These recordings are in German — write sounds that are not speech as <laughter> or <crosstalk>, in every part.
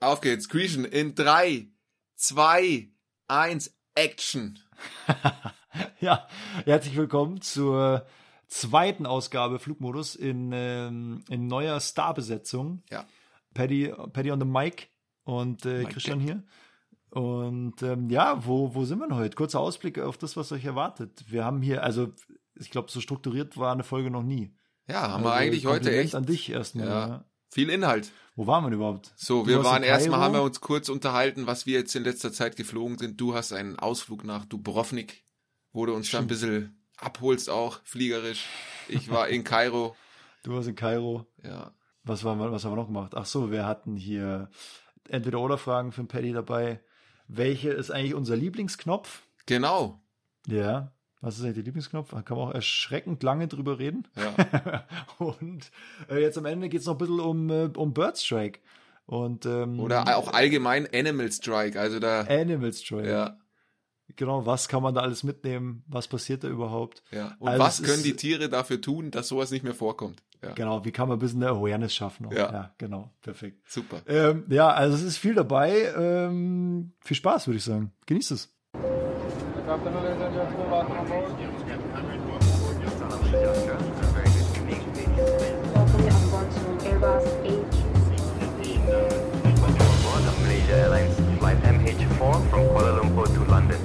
Auf geht's, Griechen, in drei, zwei, eins, Action. <laughs> ja, herzlich willkommen zur zweiten Ausgabe Flugmodus in, ähm, in neuer Starbesetzung. Ja. Paddy, Paddy on the mic und äh, Christian hier. Und ähm, ja, wo, wo sind wir denn heute? Kurzer Ausblick auf das, was euch erwartet. Wir haben hier, also ich glaube, so strukturiert war eine Folge noch nie. Ja, haben wir Also, eigentlich heute echt an dich erstmal. Ja. Ja. viel Inhalt. Wo waren wir überhaupt? So, Du wir waren erstmal, haben wir uns kurz unterhalten, was wir jetzt in letzter Zeit geflogen sind. Du hast einen Ausflug nach Dubrovnik, wo du uns da ein bisschen abholst auch, fliegerisch. Ich war in Kairo. <laughs> Du warst in Kairo. Ja, Was, war, was haben wir noch gemacht? Ach so, wir hatten hier entweder oder Fragen für den Paddy dabei. Welche ist eigentlich unser Lieblingsknopf? genau. Ja. Was ist eigentlich der Lieblingsknopf? Da kann man auch erschreckend lange drüber reden. Ja. <laughs> Und äh, jetzt am Ende geht es noch ein bisschen um, äh, um Birdstrike. Und, ähm, Oder auch allgemein Animal Strike. Also da, Animal Strike. ja, Genau, was kann man da alles mitnehmen? Was passiert da überhaupt? ja. Und Also was können ist- die Tiere dafür tun, dass sowas nicht mehr vorkommt? Ja, Genau, wie kann man ein bisschen eine Awareness schaffen? Auch? Ja. genau, perfekt. super. Ähm, ja, also es ist viel dabei. Ähm, viel Spaß, würde ich sagen. Genießt es. Welcome on board to Airbus A350. Board of Malaysia Airlines flight MH4 from Kuala Lumpur to London.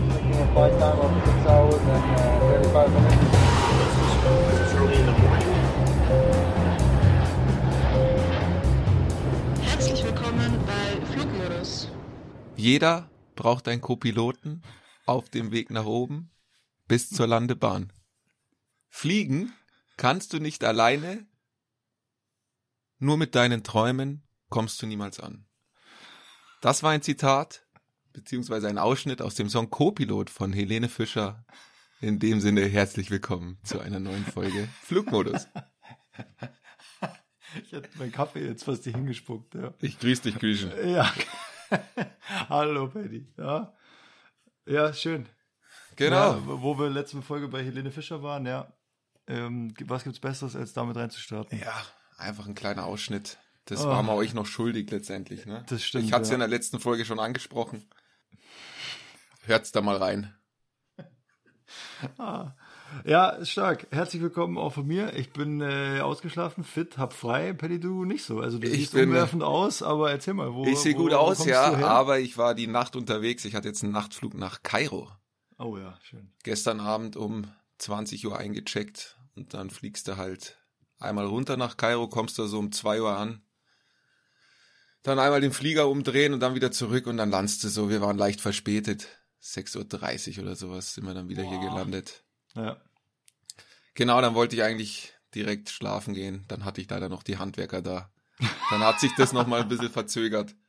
flight time of 6 hours and uh, 35 minutes. Herzlich willkommen bei Flugmodus. Jeder braucht einen Co-Piloten auf dem Weg nach oben bis zur Landebahn. Fliegen kannst du nicht alleine, nur mit deinen Träumen kommst du niemals an. Das war ein Zitat, beziehungsweise ein Ausschnitt aus dem Song Co-Pilot von Helene Fischer. In dem Sinne herzlich willkommen zu einer neuen Folge <laughs> Flugmodus. Ich hätte meinen Kaffee jetzt fast hingespuckt. Ja. Ich grüße dich, Grüschen. ja. <laughs> Hallo, Paddy. Ja. Ja, schön. Genau. Ja, wo wir letzte Folge bei Helene Fischer waren, ja. Ähm, was gibt's Besseres, als damit reinzustarten? Ja, einfach ein kleiner Ausschnitt. Das Oh. waren wir euch noch schuldig letztendlich, ne? Das stimmt, Ich hatte es ja ja. in der letzten Folge schon angesprochen. Hört's da mal rein. Ah. Ja, stark. Herzlich willkommen auch von mir. Ich bin äh, ausgeschlafen, fit, hab frei. Paddy, du nicht so. Also du Ich siehst bin- umwerfend aus, aber erzähl mal, wo Ich sehe wo- gut wo aus, kommst ja, aber ich war die Nacht unterwegs. Ich hatte jetzt einen Nachtflug nach Kairo. Oh ja, schön. Gestern Abend um 20 Uhr eingecheckt und dann fliegst du halt einmal runter nach Kairo, kommst da so um 2 Uhr an. Dann einmal den Flieger umdrehen und dann wieder zurück und dann landest du so. Wir waren leicht verspätet. 6.30 Uhr oder sowas sind wir dann wieder hier gelandet. Ja. Genau, dann wollte ich eigentlich direkt schlafen gehen. Dann hatte ich leider noch die Handwerker da. Dann hat sich das nochmal ein bisschen verzögert. <laughs>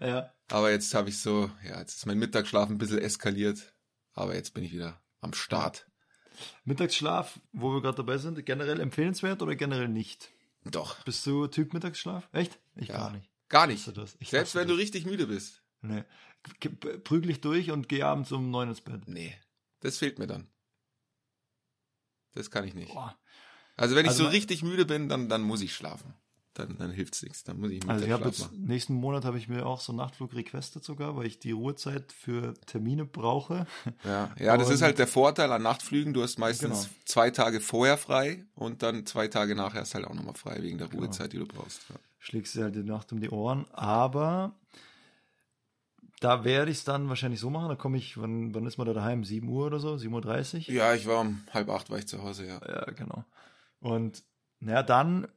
Ja. Aber jetzt habe ich so, ja, jetzt ist mein Mittagsschlaf ein bisschen eskaliert. Aber jetzt bin ich wieder am Start. Mittagsschlaf, wo wir gerade dabei sind, generell empfehlenswert oder generell nicht? Doch, Bist du Typ Mittagsschlaf? Echt? Ich Ja. gar nicht. gar nicht. Selbst wenn du das. richtig müde bist. Nee. Prügel ich durch und gehe abends um neun ins Bett. Nee, das fehlt mir dann. Das kann ich nicht. Boah. Also wenn ich Also so richtig müde bin, dann, dann muss ich schlafen. Dann, dann hilft's nichts. Dann muss ich Also ich habe jetzt machen. nächsten Monat habe ich mir auch so einen Nachtflug requestet sogar, weil ich die Ruhezeit für Termine brauche. Ja, ja das ist halt der Vorteil an Nachtflügen. Du hast meistens Genau. zwei Tage vorher frei und dann zwei Tage nachher ist halt auch nochmal frei wegen der Genau. Ruhezeit, die du brauchst. Ja. Schlägst dir halt die Nacht um die Ohren. Aber da werde ich es dann wahrscheinlich so machen. Da komme ich, wann, wann ist man da daheim? 7 Uhr oder so? 7.30 Uhr? ja, ich war um halb acht war ich zu Hause, ja. Ja, genau. Und naja, dann,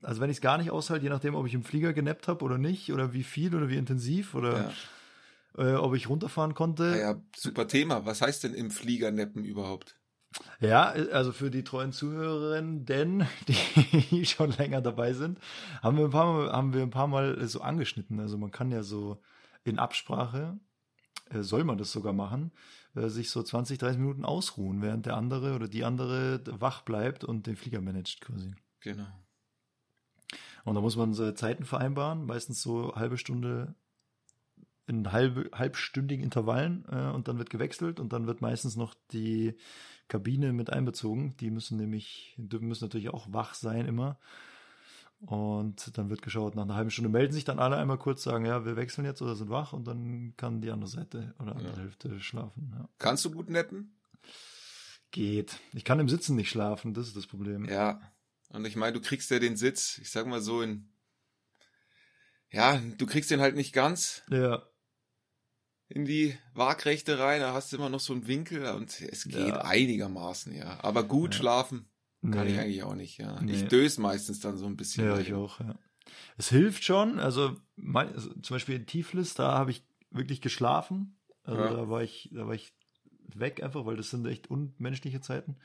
also wenn ich es gar nicht aushalte, je nachdem, ob ich im Flieger genappt habe oder nicht, oder wie viel oder wie intensiv, oder äh, ob ich runterfahren konnte. Ja, ja, super Thema. Was heißt denn im Flieger neppen überhaupt? Ja, also für die treuen Zuhörerinnen, denn <laughs> die schon länger dabei sind, haben wir ein paar Mal, haben wir ein paar Mal so angeschnitten. Also man kann ja so in Absprache, äh, soll man das sogar machen, äh, sich so 20, 30 Minuten ausruhen, während der andere oder die andere wach bleibt und den Flieger managt quasi. Genau. Und da muss man so Zeiten vereinbaren, meistens so halbe Stunde in halbe, halbstündigen Intervallen äh, und dann wird gewechselt und dann wird meistens noch die Kabine mit einbezogen. Die müssen nämlich, die müssen natürlich auch wach sein immer. Und dann wird geschaut, nach einer halben Stunde melden sich dann alle einmal kurz, sagen, ja, wir wechseln jetzt oder sind wach und dann kann die andere Seite oder andere Ja. Hälfte schlafen. Ja. Kannst du gut nappen? Geht. Ich kann im Sitzen nicht schlafen, das ist das Problem. Ja. Und ich meine, du kriegst ja den Sitz, ich sag mal so in, ja, du kriegst den halt nicht ganz Ja, in die Waagrechte rein, da hast du immer noch so einen Winkel und es geht Ja. einigermaßen, ja. Aber gut Ja. schlafen kann Nee. ich eigentlich auch nicht, ja. Nee. Ich döse meistens dann so ein bisschen. Ja, ich auch, ja. Es hilft schon, also, mein, also zum Beispiel in Tiflis, da habe ich wirklich geschlafen. Also Ja. da war ich, da war ich weg einfach, weil das sind echt unmenschliche Zeiten.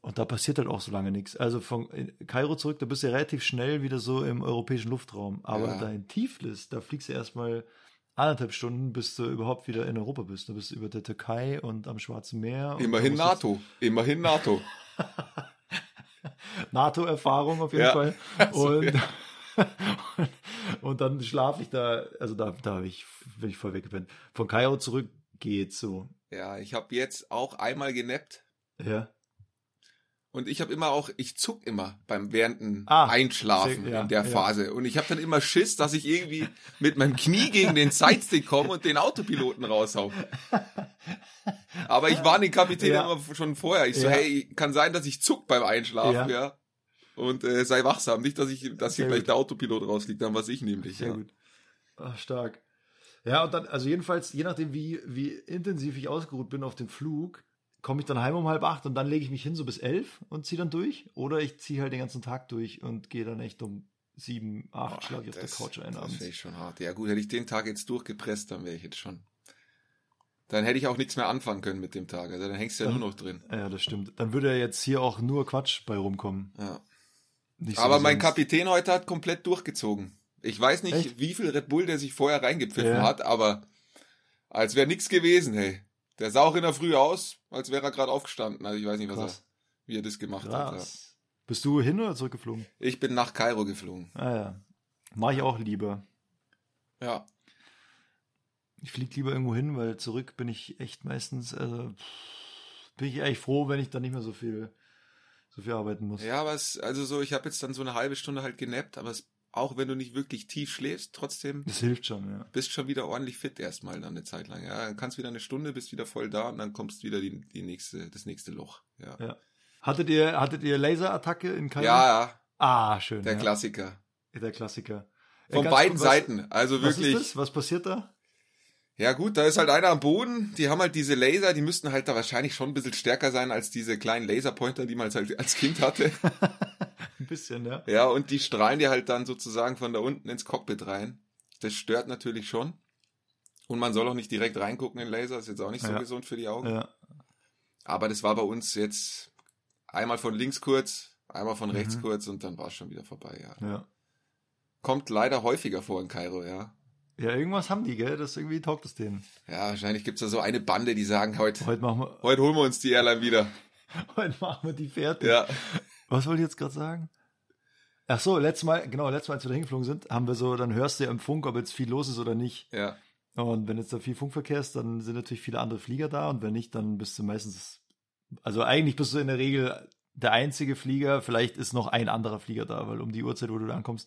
Und da passiert halt auch so lange nichts. Also von Kairo zurück, da bist du ja relativ schnell wieder so im europäischen Luftraum. Aber Ja. da in Tiflis, da fliegst du erstmal anderthalb Stunden, bis du überhaupt wieder in Europa bist. Du bist über der Türkei und am Schwarzen Meer. Immerhin NATO, immerhin <laughs> NATO. NATO-Erfahrung auf jeden Ja. Fall. Ach <laughs> so, Und, <laughs> und dann schlafe ich da, also da, da habe ich, bin ich voll weggepennt. Von Kairo zurück geht's so. Ja, ich habe jetzt auch einmal genappt Ja. Und ich habe immer auch, ich zuck immer beim während Ah, Einschlafen ja, in der ja. Phase und ich habe dann immer Schiss, dass ich irgendwie mit meinem Knie gegen den Sidestick komme und den Autopiloten raushau. <laughs> Aber ich warne den Kapitän Ja. immer schon vorher. Ich so, hey, kann sein, dass ich zuck beim Einschlafen, ja. Und äh, sei wachsam, nicht, dass ich, dass hier Sehr gleich gut. der Autopilot rausfliegt, dann was ich nämlich. Sehr ja. gut. Ach, stark. Ja, und dann, also jedenfalls, je nachdem, wie, wie intensiv ich ausgeruht bin auf den Flug, komme ich dann heim um halb acht und dann lege ich mich hin so bis elf und ziehe dann durch. Oder ich ziehe halt den ganzen Tag durch und gehe dann echt um sieben, acht, Boah, schlage ich auf der das- Couch ein Das wäre schon hart. Ja gut, hätte ich den Tag jetzt durchgepresst, dann wäre ich jetzt schon. Dann hätte ich auch nichts mehr anfangen können mit dem Tag. Also dann hängst du ja Dann- nur noch drin. Ja, das stimmt. Dann würde ja jetzt hier auch nur Quatsch bei rumkommen. Ja. Nicht Aber mein sonst. Kapitän heute hat komplett durchgezogen. Ich weiß nicht, Echt? wie viel Red Bull der sich vorher reingepfiffen Ja. hat, aber als wäre nichts gewesen, hey. Der sah auch in der Früh aus, als wäre er gerade aufgestanden. Also ich weiß nicht, was Krass. er, wie er das gemacht hat. Ja. Krass. Bist du hin oder zurückgeflogen? Ich bin nach Kairo geflogen. Ah ja. Mach ich auch lieber. Ja. Ich fliege lieber irgendwo hin, weil zurück bin ich echt meistens, also bin ich eigentlich froh, wenn ich dann nicht mehr so viel, so viel arbeiten muss. Ja, aber es, also so, ich habe jetzt dann so eine halbe Stunde halt genappt, aber es, auch wenn du nicht wirklich tief schläfst, trotzdem Das hilft schon, ja. bist schon wieder ordentlich fit erstmal dann eine Zeit lang. Ja, dann kannst wieder eine Stunde, bist wieder voll da und dann kommst wieder die, die nächste, das nächste Loch. Ja. Ja. Hattet ihr, hattet ihr Laserattacke in Kairo? Ja, ja, Ah, schön. der ja. Klassiker. Der Klassiker. Von ganz beiden was- Seiten. Also Was wirklich. ist das? Was passiert da? Ja gut, da ist halt einer am Boden, die haben halt diese Laser, die müssten halt da wahrscheinlich schon ein bisschen stärker sein als diese kleinen Laserpointer, die man halt als Kind hatte. <laughs> Bisschen, ja. Ja, und die strahlen dir halt dann sozusagen von da unten ins Cockpit rein. Das stört natürlich schon. Und man soll auch nicht direkt reingucken in Laser, ist jetzt auch nicht so Ja. gesund für die Augen. Ja. Aber das war bei uns jetzt einmal von links kurz, einmal von rechts Mhm. kurz und dann war es schon wieder vorbei, ja. ja. Kommt leider häufiger vor in Kairo, ja. Ja, irgendwas haben die, gell? Das irgendwie taugt es denen. Ja, wahrscheinlich gibt's da so eine Bande, die sagen, heute, Heute machen wir, heute holen wir uns die Airline wieder. <laughs> heute machen wir die fertig. Ja. Was wollte ich jetzt gerade sagen? Ach so, letztes Mal, genau, letztes Mal, als wir da hingeflogen sind, haben wir so, dann hörst du ja im Funk, ob jetzt viel los ist oder nicht. Ja. Und wenn jetzt da viel Funkverkehr ist, dann sind natürlich viele andere Flieger da und wenn nicht, dann bist du meistens, also eigentlich bist du in der Regel der einzige Flieger, vielleicht ist noch ein anderer Flieger da, weil um die Uhrzeit, wo du da ankommst.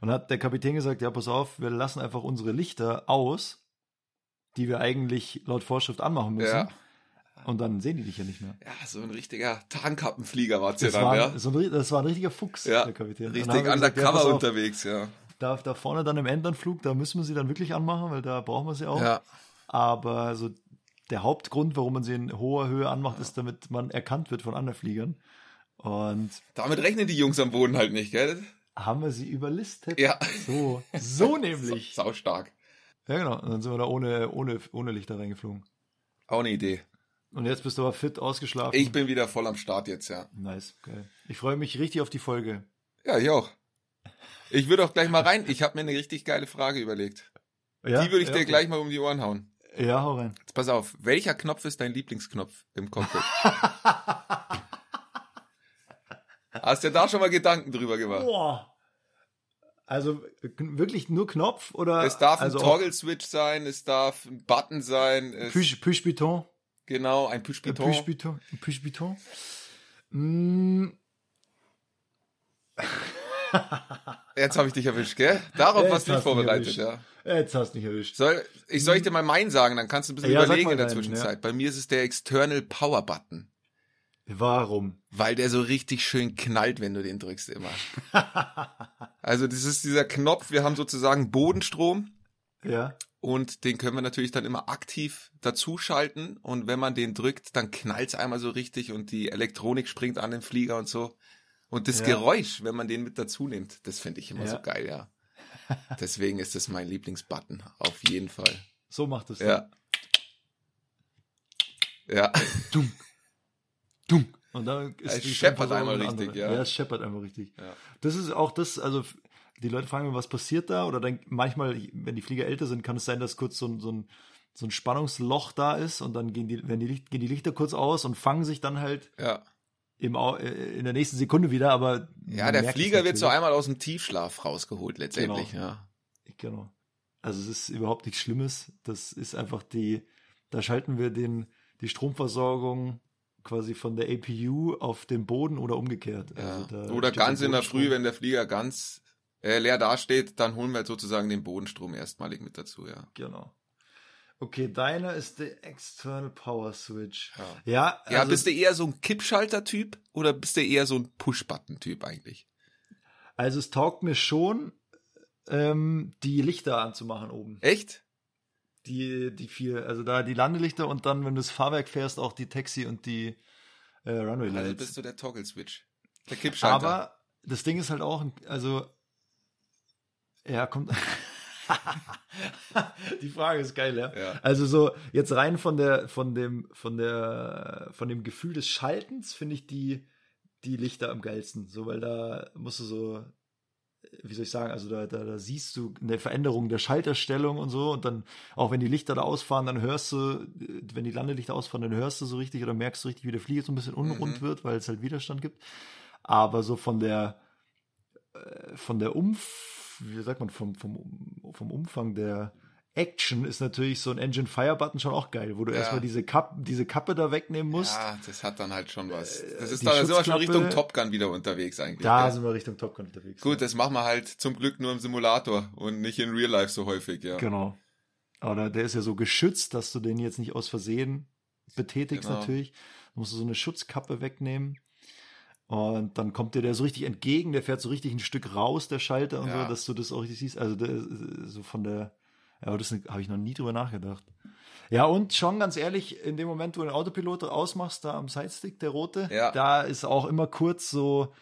Und hat der Kapitän gesagt, ja, pass auf, wir lassen einfach unsere Lichter aus, die wir eigentlich laut Vorschrift anmachen müssen. Ja. Und dann sehen die dich ja nicht mehr. Ja, so ein richtiger Tarnkappenflieger war ja Das dann, war, ja. so ein, das war ein richtiger Fuchs, Ja, der Kapitän. Richtig wir gesagt, ja, undercover unterwegs, ja. Da, da vorne dann im Endernflug, da müssen wir sie dann wirklich anmachen, weil da brauchen wir sie auch. Ja. Aber so der Hauptgrund, warum man sie in hoher Höhe anmacht, ist, damit man erkannt wird von anderen Fliegern. Und Damit rechnen die Jungs am Boden halt nicht, gell? haben wir sie überlistet? Ja. So, so <laughs> nämlich. Sau stark. Ja, genau. Und dann sind wir da ohne, ohne, ohne Lichter reingeflogen. Auch eine Idee. Und jetzt bist du aber fit ausgeschlafen. Ich bin wieder voll am Start jetzt, ja. Nice, geil. Ich freue mich richtig auf die Folge. Ja, ich auch. Ich würde auch gleich mal rein. Ich habe mir eine richtig geile Frage überlegt. Ja, die würde ich ja, dir okay. gleich mal um die Ohren hauen. Ja, hau rein. Jetzt pass auf. Welcher Knopf ist dein Lieblingsknopf im Cockpit? <laughs> Hast du da schon mal Gedanken drüber gemacht? Boah. Also wirklich nur Knopf oder? Es darf ein also auch Toggle-Switch sein, es darf ein Button sein, Push, Push. Genau, ein Äh, Push-Button. Push Button. Push Button. Mm. <laughs> Jetzt habe ich dich erwischt, gell? Darauf Jetzt warst du nicht vorbereitet, ja. Jetzt hast du nicht erwischt. Soll ich, soll ich dir mal meinen sagen, dann kannst du ein bisschen Ja, überlegen in der deinen, Zwischenzeit. ja. Bei mir ist es der External Power Button, Warum? weil der so richtig schön knallt, wenn du den drückst immer. <laughs> Also das ist dieser Knopf, wir haben sozusagen Bodenstrom Ja. Und den können wir natürlich dann immer aktiv dazuschalten und wenn man den drückt, dann knallt's einmal so richtig und die Elektronik springt an den Flieger und so. Und das Ja. Geräusch, wenn man den mit dazu nimmt, das finde ich immer Ja. so geil, ja. <laughs> Deswegen ist das mein Lieblingsbutton, auf jeden Fall. So macht es. Ja. Ja. Dumm. Dumm. Und dann ist Es scheppert einmal richtig, andere. ja. Ja, es scheppert einmal richtig. Ja. Das ist auch das, also die Leute fragen mich, was passiert da? Oder dann manchmal, wenn die Flieger älter sind, kann es sein, dass kurz so ein, so ein, so ein Spannungsloch da ist und dann gehen die, wenn die, Licht, gehen die Lichter kurz aus und fangen sich dann halt Ja. im, äh, in der nächsten Sekunde wieder, aber Ja, der Flieger wird so einmal aus dem Tiefschlaf rausgeholt letztendlich, Genau. ja. Genau. Also es ist überhaupt nichts Schlimmes. Das ist einfach die, da schalten wir den, die Stromversorgung quasi von der APU auf den Boden oder umgekehrt. ja. Also Oder ganz in der. Früh, wenn der Flieger ganz äh, leer dasteht, dann holen wir halt sozusagen den Bodenstrom erstmalig mit dazu, ja. Genau. Okay, deiner ist der External Power Switch. Ja. Ja, Ja, also, bist du eher so ein Kippschalter-Typ oder bist du eher so ein Push-Button-Typ eigentlich? also es taugt mir schon, ähm, die Lichter anzumachen oben. Echt? Die, die vier, also da die Landelichter und dann, wenn du das Fahrwerk fährst, auch die Taxi und die äh, Runway Lights. Also bist du der Toggle-Switch. Der Kippschalter. Aber das Ding ist halt auch, also, ja, kommt. <laughs> Die Frage ist geil, ja? Ja. Also so jetzt rein von der von dem von der von dem Gefühl des Schaltens finde ich die die Lichter am geilsten, so weil da musst du so wie soll ich sagen, also da, da, da siehst du eine Veränderung der Schalterstellung und so und dann auch wenn die Lichter da ausfahren, dann hörst du, wenn die Landelichter ausfahren, dann hörst du so richtig oder merkst du richtig, wie der Flieger so ein bisschen unrund Mhm. wird, weil es halt Widerstand gibt. Aber so von der äh, von der Umf, wie sagt man, vom, vom, vom Umfang der Action ist natürlich so ein Engine Fire Button schon auch geil, wo du Ja. erstmal diese, Kap diese Kappe da wegnehmen musst. Ja, das hat dann halt schon was. Das ist dann, da sind wir schon Richtung Top Gun wieder unterwegs eigentlich. Da gell? sind wir Richtung Top Gun unterwegs. Gut, das machen wir halt zum Glück nur im Simulator und nicht in Real Life so häufig, ja. Genau. Aber der ist ja so geschützt, dass du den jetzt nicht aus Versehen betätigst Genau. natürlich. Du musst so eine Schutzkappe wegnehmen. Und dann kommt dir der so richtig entgegen, der fährt so richtig ein Stück raus, der Schalter und Ja. so, dass du das auch richtig siehst. Also der, so von der, ja, aber das habe ich noch nie drüber nachgedacht. Ja, und schon ganz ehrlich, in dem Moment, wo du den Autopilot ausmachst, da am Sidestick, der rote, Ja. da ist auch immer kurz so,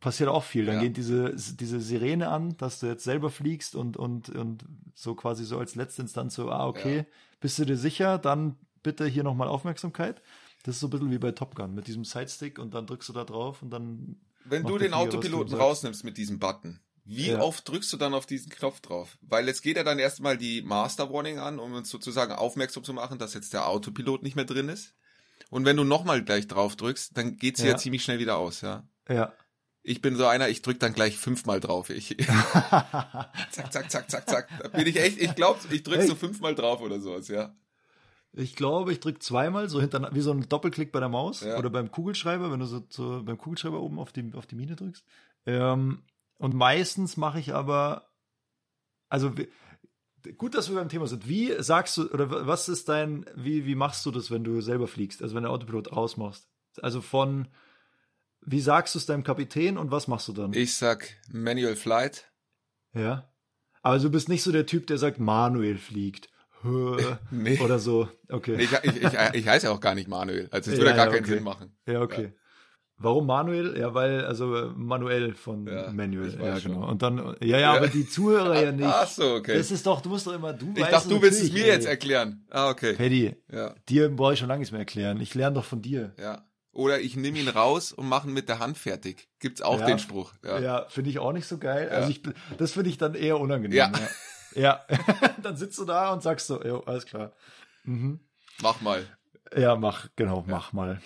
passiert auch viel. Dann Ja. geht diese, diese Sirene an, dass du jetzt selber fliegst und, und, und so quasi so als letzte Instanz so, ah, okay, bist du dir sicher? Dann bitte hier nochmal Aufmerksamkeit. Das ist so ein bisschen wie bei Top Gun mit diesem Sidestick und dann drückst du da drauf und dann. Wenn du den Flieger, was du Autopiloten rausnimmst mit diesem Button, wie Ja. oft drückst du dann auf diesen Knopf drauf? Weil es geht ja dann erstmal die Master Warning an, um uns sozusagen aufmerksam zu machen, dass jetzt der Autopilot nicht mehr drin ist. Und wenn du nochmal gleich drauf drückst, dann geht sie ja. Ja. ziemlich schnell wieder aus, ja. Ja. Ich bin so einer, ich drück dann gleich fünfmal drauf. Ich, <laughs> zack, zack, zack, zack, zack. Da bin ich echt, ich glaube, ich drück Hey. so fünfmal drauf oder sowas, ja. Ich glaube, ich drücke zweimal, so hinter, wie so ein Doppelklick bei der Maus Ja. oder beim Kugelschreiber, wenn du so, so beim Kugelschreiber oben auf die, auf die Mine drückst. Ähm, und meistens mache ich aber, also gut, dass wir beim Thema sind. Wie sagst du, oder was ist dein, wie, wie machst du das, wenn du selber fliegst, also wenn der Autopilot ausmachst? Also von, wie sagst du es deinem Kapitän und was machst du dann? Ich sag Manual Flight. Ja. Aber du bist nicht so der Typ, der sagt, Manuel fliegt. Nee. Oder so. Okay. Ich, ich, ich, ich heiße ja auch gar nicht Manuel. Also es Ja, würde gar ja, keinen okay. Sinn machen. Ja, okay. Warum Manuel? Ja, weil, also äh, manuell von Ja, Manuel. Ja, schon. genau. Und dann, ja, ja, aber die Zuhörer ja nicht. Ach so, okay. Das ist doch, du musst doch immer, du ich weißt dachte, du willst es mir jetzt ey. erklären. Ah, okay. Paddy, Ja, dir brauche ich schon lange nichts mehr erklären. Ich lerne doch von dir. ja. Oder ich nehme ihn raus und mache ihn mit der Hand fertig. Gibt's auch Ja. den Spruch. Ja, Ja. finde ich auch nicht so geil. Ja. Also ich, das finde ich dann eher unangenehm. Ja. <laughs> Ja. ja. <laughs> dann sitzt du da und sagst so, jo, alles klar. Mhm. Mach mal. Ja, mach, genau, mach mal.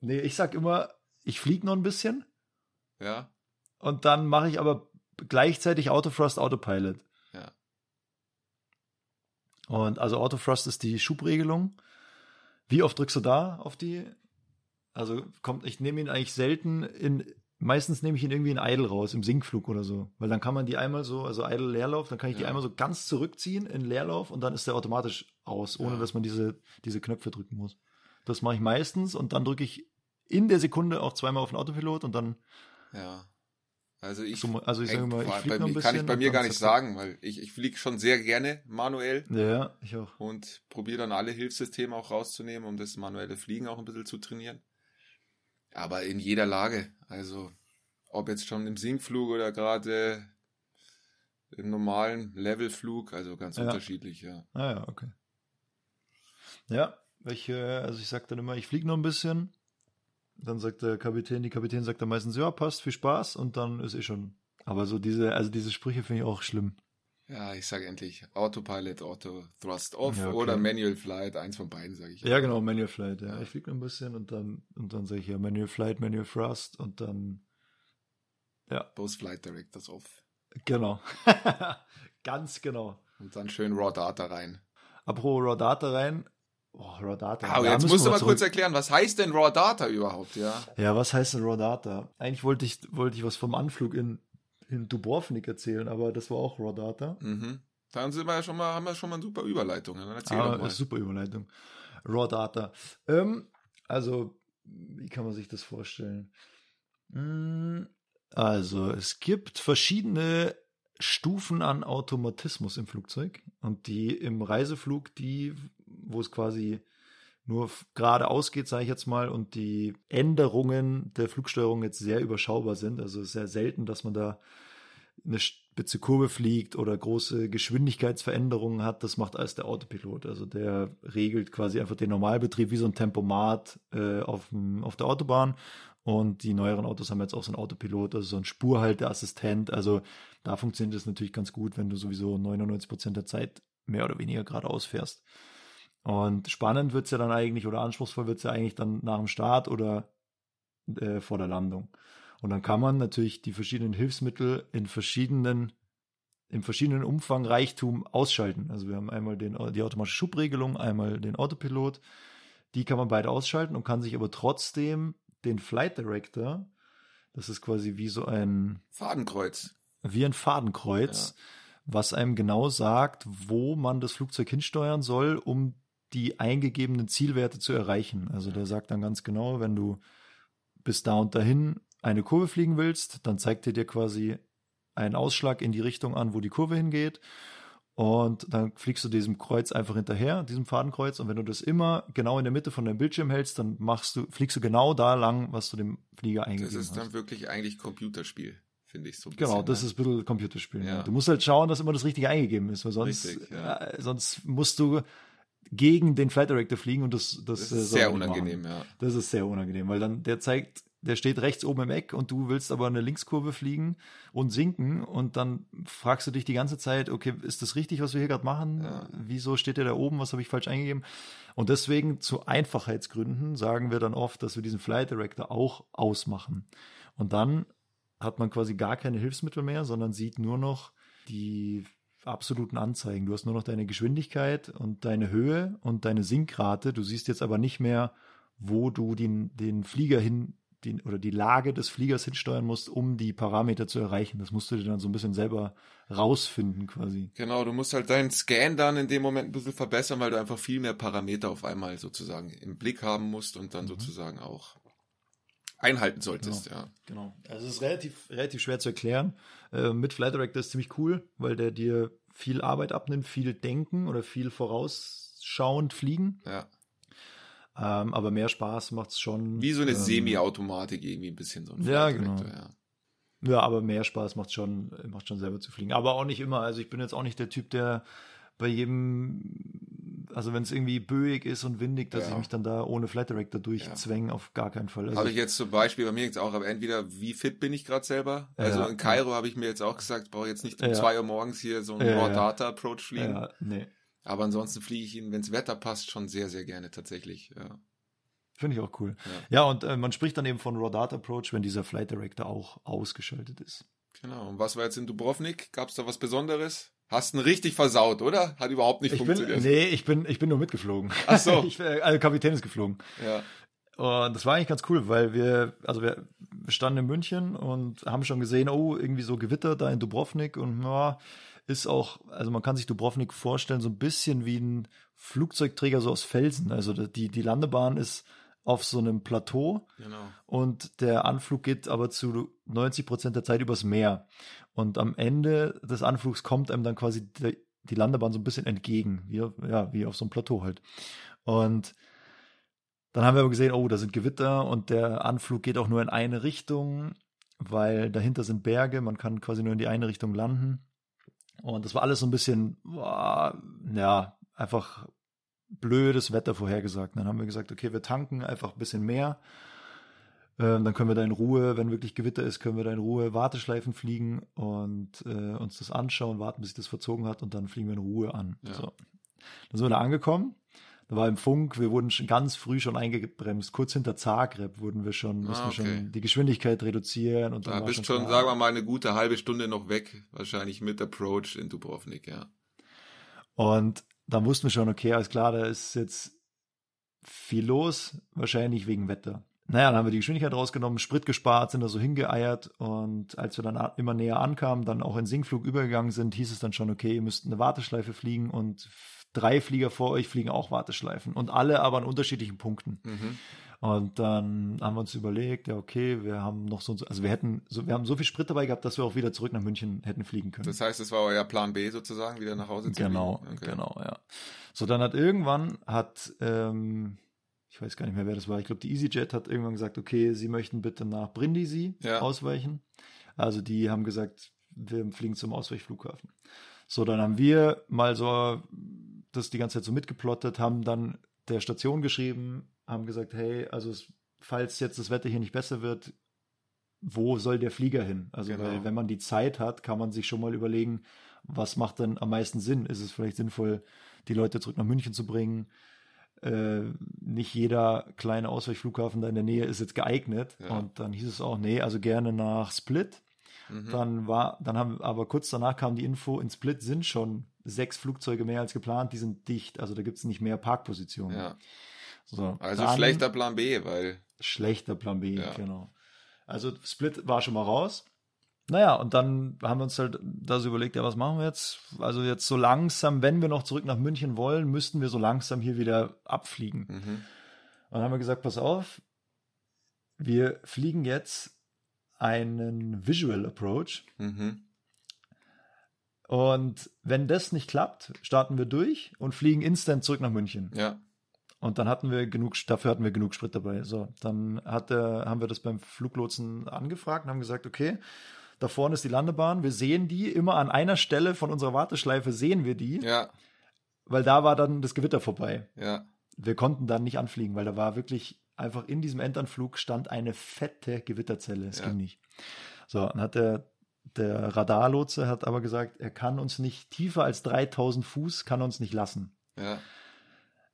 Nee, ich sag immer, ich fliege noch ein bisschen Ja. und dann mache ich aber gleichzeitig Autofrost Autopilot. Ja. Und also Autofrost ist die Schubregelung. Wie oft drückst du da auf die? Also kommt, ich nehme ihn eigentlich selten in, meistens nehme ich ihn irgendwie in Idle raus, im Sinkflug oder so. Weil dann kann man die einmal so, also Idle Leerlauf, dann kann ich die Ja. einmal so ganz zurückziehen in Leerlauf und dann ist der automatisch aus, ohne Ja. dass man diese, diese Knöpfe drücken muss. Das mache ich meistens und dann drücke ich in der Sekunde auch zweimal auf den Autopilot und dann, Ja. Also ich, so, also ich sage mal, ich bei fliege noch ein bisschen. kann ich bei mir gar nicht sagen, weil ich, ich fliege schon sehr gerne manuell. Ja, ich auch. und probiere dann alle Hilfssysteme auch rauszunehmen, um das manuelle Fliegen auch ein bisschen zu trainieren. Aber in jeder Lage, also ob jetzt schon im Sinkflug oder gerade im normalen Levelflug, also ganz Ja. unterschiedlich, ja. Ah ja, okay. Ja, welche, also ich sag dann immer, ich fliege noch ein bisschen. Dann sagt der Kapitän, die Kapitän sagt dann meistens, ja, passt, viel Spaß und dann ist eh schon. Aber so diese, also diese Sprüche finde ich auch schlimm. Ja, ich sage endlich Autopilot, Auto Thrust Off Ja, okay. oder Manual Flight, eins von beiden, sage ich. Ja, genau, Manual Flight, ja. Ich fliege ein bisschen und dann, und dann sage ich ja Manual Flight, Manual Thrust und dann, ja, Both Flight Directors Off. genau. <laughs> Ganz genau. Und dann schön Raw Data rein. Apropos Raw Data rein. Oh, Raw Data. Ah, Ja, jetzt musst du mal kurz erklären, was heißt denn Raw Data überhaupt, ja? Ja, was heißt denn Raw Data? Eigentlich wollte ich, wollte ich was vom Anflug in, in Dubrovnik erzählen, aber das war auch Raw Data. Mhm. Dann sind wir ja schon mal, haben wir schon mal eine super Überleitung. Dann erzähl Ah, doch mal. super Überleitung. Raw Data. Ähm, also, wie kann man sich das vorstellen? Hm, Also, es gibt verschiedene Stufen an Automatismus im Flugzeug und die im Reiseflug, die, wo es quasi nur geradeaus geht, sage ich jetzt mal, und die Änderungen der Flugsteuerung jetzt sehr überschaubar sind. Also es sehr selten, dass man da eine spitze Kurve fliegt oder große Geschwindigkeitsveränderungen hat, das macht alles der Autopilot. Also der regelt quasi einfach den Normalbetrieb wie so ein Tempomat äh, auf, auf der Autobahn. Und die neueren Autos haben jetzt auch so einen Autopilot, also so einen Spurhalteassistent. Also da funktioniert das natürlich ganz gut, wenn du sowieso 99 Prozent der Zeit mehr oder weniger geradeaus fährst. Und spannend wird's ja dann eigentlich, oder anspruchsvoll wird's ja eigentlich dann nach dem Start oder äh, vor der Landung. Und dann kann man natürlich die verschiedenen Hilfsmittel in verschiedenen, im verschiedenen Umfang Reichtum ausschalten. Also wir haben einmal den, die automatische Schubregelung, einmal den Autopilot. Die kann man beide ausschalten und kann sich aber trotzdem den Flight Director, das ist quasi wie so ein, Fadenkreuz. wie ein Fadenkreuz, was einem genau sagt, wo man das Flugzeug hinsteuern soll, um die eingegebenen Zielwerte zu erreichen. Also der sagt dann ganz genau, wenn du bis da und dahin eine Kurve fliegen willst, dann zeigt er dir quasi einen Ausschlag in die Richtung an, wo die Kurve hingeht. Und dann fliegst du diesem Kreuz einfach hinterher, diesem Fadenkreuz. Und wenn du das immer genau in der Mitte von deinem Bildschirm hältst, dann machst du, fliegst du genau da lang, was du dem Flieger Das eingegeben ist hast. dann wirklich eigentlich Computerspiel, finde ich so ein Genau, bisschen, das ne? ist ein bisschen Computerspielen. Ja. Ja. Du musst halt schauen, dass immer das Richtige eingegeben ist, weil sonst, Richtig, ja. äh, sonst musst du gegen den Flight Director fliegen und das, das, Das äh, ist sehr unangenehm, Machen. ja. Das ist sehr unangenehm, weil dann der zeigt, der steht rechts oben im Eck und du willst aber eine Linkskurve fliegen und sinken und dann fragst du dich die ganze Zeit, okay, ist das richtig, was wir hier gerade machen? Ja. Wieso steht der da oben? Was habe ich falsch eingegeben? Und deswegen zu Einfachheitsgründen sagen wir dann oft, dass wir diesen Flight Director auch ausmachen. Und dann hat man quasi gar keine Hilfsmittel mehr, sondern sieht nur noch die absoluten Anzeigen. Du hast nur noch deine Geschwindigkeit und deine Höhe und deine Sinkrate. Du siehst jetzt aber nicht mehr, wo du den, den Flieger hin den, oder die Lage des Fliegers hinsteuern musst, um die Parameter zu erreichen. Das musst du dir dann so ein bisschen selber rausfinden quasi. Genau, du musst halt deinen Scan dann in dem Moment ein bisschen verbessern, weil du einfach viel mehr Parameter auf einmal sozusagen im Blick haben musst und Mhm. dann sozusagen auch einhalten solltest, ja. Genau. Also es ist relativ, relativ schwer zu erklären. Äh, mit Flight Director ist ziemlich cool, weil der dir viel Arbeit abnimmt, viel denken oder viel vorausschauend fliegen. Ja. Ähm, aber mehr Spaß macht's schon. Wie so eine ähm, Semi-Automatik irgendwie ein bisschen so ein Ja, Flight genau. Director, ja. Ja, aber mehr Spaß macht schon, macht schon selber zu fliegen. Aber auch nicht immer. Also ich bin jetzt auch nicht der Typ, der bei jedem, also wenn es irgendwie böig ist und windig, dass Ja. ich mich dann da ohne Flight Director durchzwänge, auf gar keinen Fall. Also Habe ich jetzt zum Beispiel bei mir jetzt auch, aber entweder wie fit bin ich gerade selber? Also Ja. in Kairo habe ich mir jetzt auch gesagt, ich brauche jetzt nicht um Ja. zwei Uhr morgens hier so einen Ja, Raw ja. Data Approach fliegen. ja, nee, Aber ansonsten fliege ich ihn, wenns Wetter passt, schon sehr, sehr gerne tatsächlich. Ja. finde ich auch cool. Ja. Ja, und äh, man spricht dann eben von Raw Data Approach, wenn dieser Flight Director auch ausgeschaltet ist. Genau. Und was war jetzt in Dubrovnik? Gab es da was Besonderes? Hast ihn richtig versaut, oder? Hat überhaupt nicht Ich bin, funktioniert. nee, ich bin, ich bin nur mitgeflogen. Ach so. <laughs> ich, äh, also Kapitän ist geflogen. Ja. Und das war eigentlich ganz cool, weil wir, also wir standen in München und haben schon gesehen, oh, irgendwie so Gewitter da in Dubrovnik und ja, ist auch, also man kann sich Dubrovnik vorstellen, so ein bisschen wie ein Flugzeugträger so aus Felsen. Also die, die Landebahn ist auf so einem Plateau Genau. und der Anflug geht aber zu 90 Prozent der Zeit übers Meer. Und am Ende des Anflugs kommt einem dann quasi die, die Landebahn so ein bisschen entgegen, wie, ja, wie auf so einem Plateau halt. Und dann haben wir aber gesehen, oh, da sind Gewitter und der Anflug geht auch nur in eine Richtung, weil dahinter sind Berge, man kann quasi nur in die eine Richtung landen. Und das war alles so ein bisschen, ja, einfach blödes Wetter vorhergesagt. Dann haben wir gesagt, okay, wir tanken einfach ein bisschen mehr. Ähm, dann können wir da in Ruhe, wenn wirklich Gewitter ist, können wir da in Ruhe Warteschleifen fliegen und äh, uns das anschauen, warten, bis sich das verzogen hat und dann fliegen wir in Ruhe an. Ja. So. Dann sind wir da angekommen. Da war im Funk, wir wurden schon ganz früh schon eingebremst. Kurz hinter Zagreb wurden wir schon, mussten wir okay. schon die Geschwindigkeit reduzieren. Und dann Da bist schon, klar- sagen wir mal, eine gute halbe Stunde noch weg. Wahrscheinlich mit Approach in Dubrovnik, ja. Und dann wussten wir schon, okay, alles klar, da ist jetzt viel los, wahrscheinlich wegen Wetter. Naja, dann haben wir die Geschwindigkeit rausgenommen, Sprit gespart, sind da so hingeeiert und als wir dann immer näher ankamen, dann auch in Sinkflug übergegangen sind, hieß es dann schon, okay, ihr müsst eine Warteschleife fliegen und drei Flieger vor euch fliegen auch Warteschleifen und alle aber an unterschiedlichen Punkten. Mhm. Und dann haben wir uns überlegt, ja, okay, wir haben noch so, also wir hätten, so, wir haben so viel Sprit dabei gehabt, dass wir auch wieder zurück nach München hätten fliegen können. Das heißt, es war euer Plan B sozusagen, wieder nach Hause zu Genau, fliegen? Okay. genau, ja. So, dann hat irgendwann hat, ähm, ich weiß gar nicht mehr, wer das war, ich glaube, die EasyJet hat irgendwann gesagt, okay, sie möchten bitte nach Brindisi Ja. ausweichen. Also die haben gesagt, wir fliegen zum Ausweichflughafen. So, dann haben wir mal so das die ganze Zeit so mitgeplottet, haben dann der Station geschrieben, haben gesagt, hey, also falls jetzt das Wetter hier nicht besser wird, wo soll der Flieger hin? Also Genau. weil wenn man die Zeit hat, kann man sich schon mal überlegen, was macht denn am meisten Sinn? Ist es vielleicht sinnvoll, die Leute zurück nach München zu bringen? Äh, nicht jeder kleine Ausweichflughafen da in der Nähe ist jetzt geeignet. Ja. Und dann hieß es auch, nee, also gerne nach Split. Mhm. Dann war, dann haben, aber kurz danach kam die Info, in Split sind schon sechs Flugzeuge mehr als geplant, die sind dicht, also da gibt es nicht mehr Parkpositionen. Ja. So, Also dann- schlechter Plan B, weil Schlechter Plan B, Ja. genau. Also Split war schon mal raus. Naja, und dann haben wir uns halt da so überlegt, ja, was machen wir jetzt? Also jetzt so langsam, wenn wir noch zurück nach München wollen, müssten wir so langsam hier wieder abfliegen. mhm. Und dann haben wir gesagt, pass auf, wir fliegen jetzt einen Visual Approach. Mhm. Und wenn das nicht klappt, starten wir durch und fliegen instant zurück nach München. ja, Und dann hatten wir genug, dafür hatten wir genug Sprit dabei. So, dann hat haben wir das beim Fluglotsen angefragt und haben gesagt, okay, da vorne ist die Landebahn. Wir sehen die immer an einer Stelle von unserer Warteschleife sehen wir die, ja, weil da war dann das Gewitter vorbei. ja, Wir konnten dann nicht anfliegen, weil da war wirklich einfach in diesem Endanflug stand eine fette Gewitterzelle. Es Ja. ging nicht. So, dann hat der, der Radarlotse hat aber gesagt, er kann uns nicht tiefer als 3000 Fuß, kann uns nicht lassen. ja.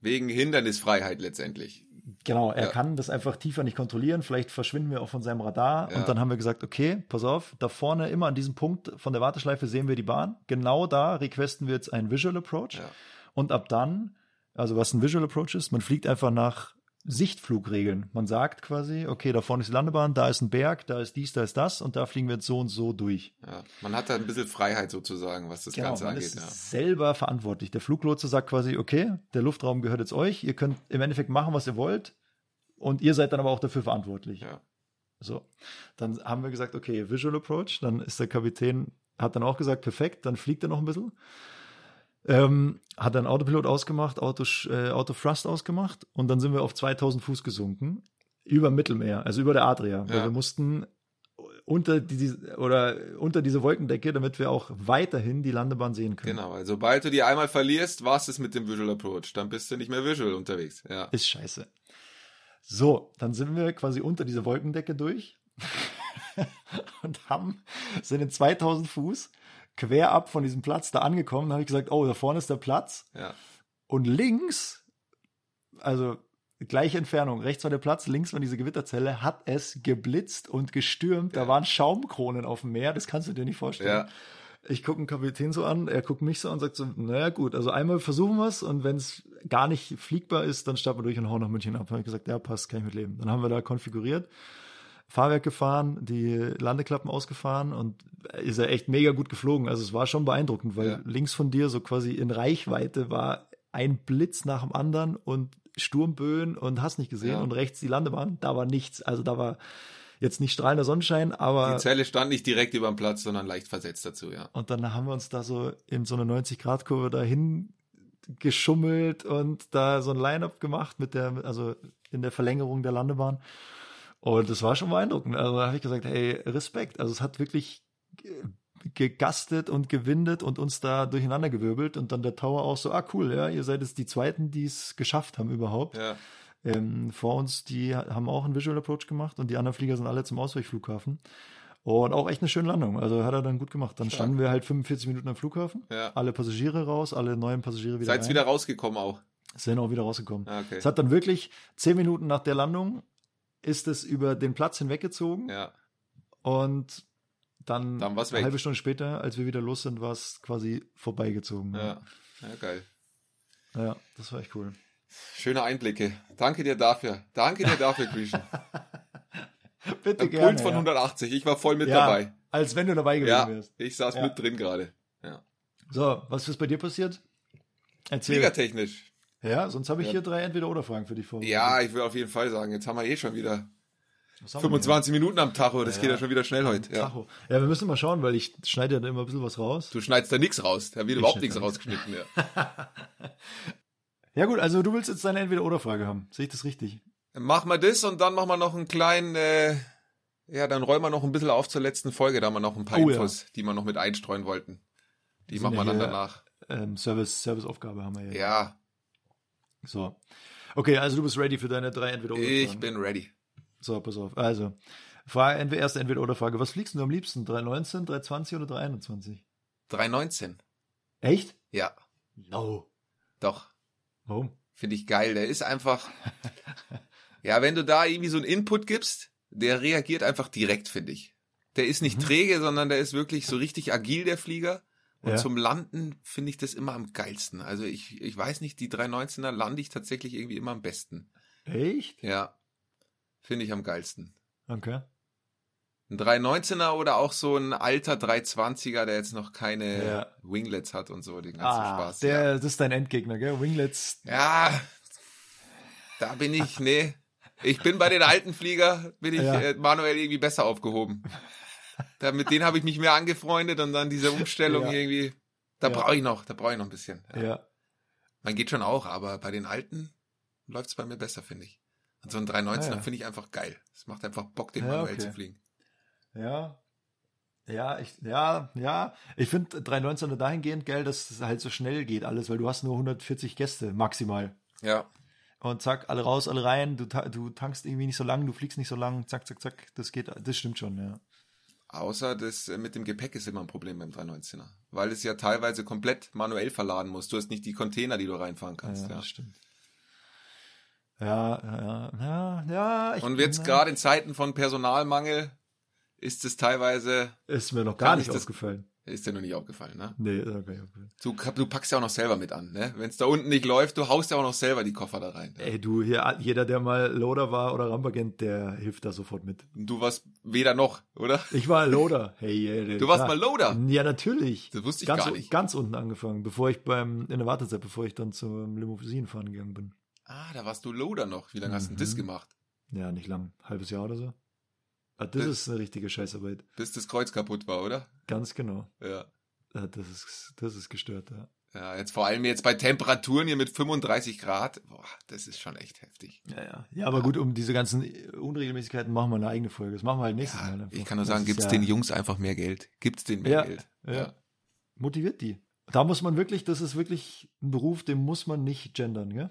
Wegen Hindernisfreiheit letztendlich. Genau, er Ja. kann das einfach tiefer nicht kontrollieren. Vielleicht verschwinden wir auch von seinem Radar. Ja. Und dann haben wir gesagt, okay, pass auf, da vorne immer an diesem Punkt von der Warteschleife sehen wir die Bahn. Genau da requesten wir jetzt einen Visual Approach. Ja. Und ab dann, also was ein Visual Approach ist, man fliegt einfach nach Sichtflugregeln. Man sagt quasi, okay, da vorne ist die Landebahn, da ist ein Berg, da ist dies, da ist das und da fliegen wir jetzt so und so durch. Ja. Man hat da ein bisschen Freiheit sozusagen, was das Genau, Ganze man angeht. ist Ja. selber verantwortlich. Der Fluglotse sagt quasi, okay, der Luftraum gehört jetzt euch, ihr könnt im Endeffekt machen, was ihr wollt und ihr seid dann aber auch dafür verantwortlich. Ja. So, dann haben wir gesagt, okay, Visual Approach, dann ist der Kapitän, hat dann auch gesagt, perfekt, dann fliegt er noch ein bisschen. Ähm, hat dann Autopilot ausgemacht, Auto, äh, Auto Thrust ausgemacht und dann sind wir auf 2000 Fuß gesunken. Über Mittelmeer, also über der Adria. Weil Ja. wir mussten unter die, oder unter diese Wolkendecke, damit wir auch weiterhin die Landebahn sehen können. Genau, weil sobald du die einmal verlierst, war es das mit dem Visual Approach. Dann bist du nicht mehr visual unterwegs. Ja. Ist scheiße. So, dann sind wir quasi unter diese Wolkendecke durch <laughs> und haben, sind in 2000 Fuß quer ab von diesem Platz da angekommen. Da habe ich gesagt, oh, da vorne ist der Platz. Ja. Und links, also gleiche Entfernung, rechts war der Platz, links war diese Gewitterzelle, hat es geblitzt und gestürmt. Da Ja. waren Schaumkronen auf dem Meer, das kannst du dir nicht vorstellen. Ja. Ich gucke den Kapitän so an, er guckt mich so an und sagt so, naja gut, also einmal versuchen wir es und wenn es gar nicht fliegbar ist, dann starten wir durch und hauen nach München ab. Dann habe ich gesagt, ja, passt, kann ich mit leben. Dann haben wir da konfiguriert, Fahrwerk gefahren, die Landeklappen ausgefahren und ist ja echt mega gut geflogen. Also es war schon beeindruckend, weil Ja. links von dir so quasi in Reichweite war ein Blitz nach dem anderen und Sturmböen und hast nicht gesehen Ja. und rechts die Landebahn, da war nichts. Also da war jetzt nicht strahlender Sonnenschein, aber Die Zelle stand nicht direkt über dem Platz, sondern leicht versetzt dazu, ja. und dann haben wir uns da so in so eine 90-Grad-Kurve dahin geschummelt und da so ein Line-Up gemacht mit der, also in der Verlängerung der Landebahn. Und das war schon beeindruckend. Also da habe ich gesagt, hey, Respekt. Also es hat wirklich ge- gegastet und gewindet und uns da durcheinander gewirbelt und dann der Tower auch so, ah cool, ja, ihr seid jetzt die Zweiten, die es geschafft haben überhaupt. Ja, Ähm, vor uns, die haben auch einen Visual Approach gemacht und die anderen Flieger sind alle zum Ausweichflughafen. Und auch echt eine schöne Landung. Also hat er dann gut gemacht. Dann Stark. standen wir halt 45 Minuten am Flughafen. ja. Alle Passagiere raus, alle neuen Passagiere wieder Seid wieder rausgekommen auch. Sind auch wieder rausgekommen. Ah, Okay. Es hat dann wirklich zehn Minuten nach der Landung ist es über den Platz hinweggezogen Ja, und dann, Dann eine halbe Stunde später, als wir wieder los sind, war es quasi vorbeigezogen. ja. Ja, geil. ja, das war echt cool. Schöne Einblicke. Danke dir dafür. Danke dir dafür, Griechen. <laughs> Bitte Ein Puls von 180. Ich war voll mit ja, dabei. Als wenn du dabei gewesen Ja, wärst. ich saß Ja. mit drin gerade. So, was ist bei dir passiert? Erzähl. Fliegertechnisch. Ja, sonst habe ich Ja. hier drei Entweder-Oder-Fragen für dich vor. Ja, ich will auf jeden Fall sagen, jetzt haben wir eh schon wieder Was haben wir 25 Minuten am Tacho. Das Ja, geht ja ja. schon wieder schnell heute. Ja. Tacho. Ja, wir müssen mal schauen, weil ich schneide ja da immer ein bisschen was raus. Du schneidest da nichts raus. Da wird überhaupt nichts rausgeschnitten. Ja. <laughs> Ja gut, also du willst jetzt deine Entweder-Oder-Frage haben. Sehe ich das richtig? Machen wir das und dann machen wir noch einen kleinen, äh, ja, dann räumen wir noch ein bisschen auf zur letzten Folge. Da haben wir noch ein paar Oh ja. Infos, die wir noch mit einstreuen wollten. Die machen wir ja dann danach. Ähm, Service, Serviceaufgabe haben wir ja. Ja, So. Okay, also du bist ready für deine drei Entweder-Oder-Fragen. ich bin ready. So, pass auf. Also, Frage, entweder erste Entweder-Oder-Frage. Was fliegst du am liebsten? 319, 320 oder 321? 319. Echt? Ja, No. doch. Warum? Finde ich geil. Der ist einfach, <laughs> ja, wenn du da irgendwie so einen Input gibst, der reagiert einfach direkt, finde ich. Der ist Mhm. nicht träge, sondern der ist wirklich so richtig agil, der Flieger. Und Ja. zum Landen finde ich das immer am geilsten. Also ich, ich weiß nicht, die 319er lande ich tatsächlich irgendwie immer am besten. Echt? Ja, finde ich am geilsten. Okay. Ein 319er oder auch so ein alter 320er, der jetzt noch keine Ja. Winglets hat und so, den ganzen Ah, Spaß. der, ja. das ist dein Endgegner, gell? Winglets. ja, da bin ich, nee. Ich bin bei den alten Flieger, bin ich Ja. äh, manuell irgendwie besser aufgehoben. Da, mit denen habe ich mich mehr angefreundet und dann diese Umstellung Ja. irgendwie, da Ja. brauche ich noch, da brauche ich noch ein bisschen. Ja. Ja. Man geht schon auch, aber bei den alten läuft's bei mir besser, finde ich. Und so ein 319er Ah, ja. finde ich einfach geil. Es macht einfach Bock, den manuell okay. zu fliegen. Ja. Ja, ich, ja, ja. Ich finde 319er dahingehend geil, dass es halt so schnell geht alles, weil du hast nur 140 Gäste maximal. Ja, Und zack, alle raus, alle rein. Du, du tankst irgendwie nicht so lang, du fliegst nicht so lang. Zack, zack, zack. Das geht, das stimmt schon, ja. Außer das äh, mit dem Gepäck ist immer ein Problem beim 319er. Weil es ja teilweise komplett manuell verladen muss. Du hast nicht die Container, die du reinfahren kannst. ja, Ja, das stimmt. Ja, ja, ja, ja. Ich, Und jetzt gerade in Zeiten von Personalmangel ist es teilweise, Ist mir noch gar nicht ich das- aufgefallen. Ist dir noch nicht aufgefallen, ne? Nee, ist mir gar nicht aufgefallen. Du, du packst ja auch noch selber mit an, ne? Wenn es da unten nicht läuft, du haust ja auch noch selber die Koffer da rein. Ey, du, hier, jeder, der mal Loader war oder Rampagent, der hilft da sofort mit. Du warst weder noch, oder? Ich war Loader. Hey, ey, Du warst klar. mal Loader. Ja, natürlich. Das wusste ich ganz, gar nicht. Ganz unten angefangen, bevor ich beim, in der Wartezeit, bevor ich dann zum Limousinenfahren gegangen bin. Ah, da warst du Loader noch. Wie lange hast du das Mhm. gemacht? Ja, nicht lang. Halbes Jahr oder so. Ah, das Das- ist eine richtige Scheißarbeit. Bis das Kreuz kaputt war, oder? Ganz genau. Ja. Ah, Das ist, das ist gestört, ja. Ja, jetzt vor allem jetzt bei Temperaturen hier mit 35 Grad. Boah, das ist schon echt heftig. Ja, ja. Ja, aber gut, um diese ganzen Unregelmäßigkeiten machen wir eine eigene Folge. Das machen wir halt nächstes Ja, Mal. einfach. ich kann nur sagen, gibt's ja, den Jungs einfach mehr Geld. Gibt's denen mehr Ja, Geld. ja. Motiviert die. Da muss man wirklich, das ist wirklich ein Beruf, den muss man nicht gendern, gell?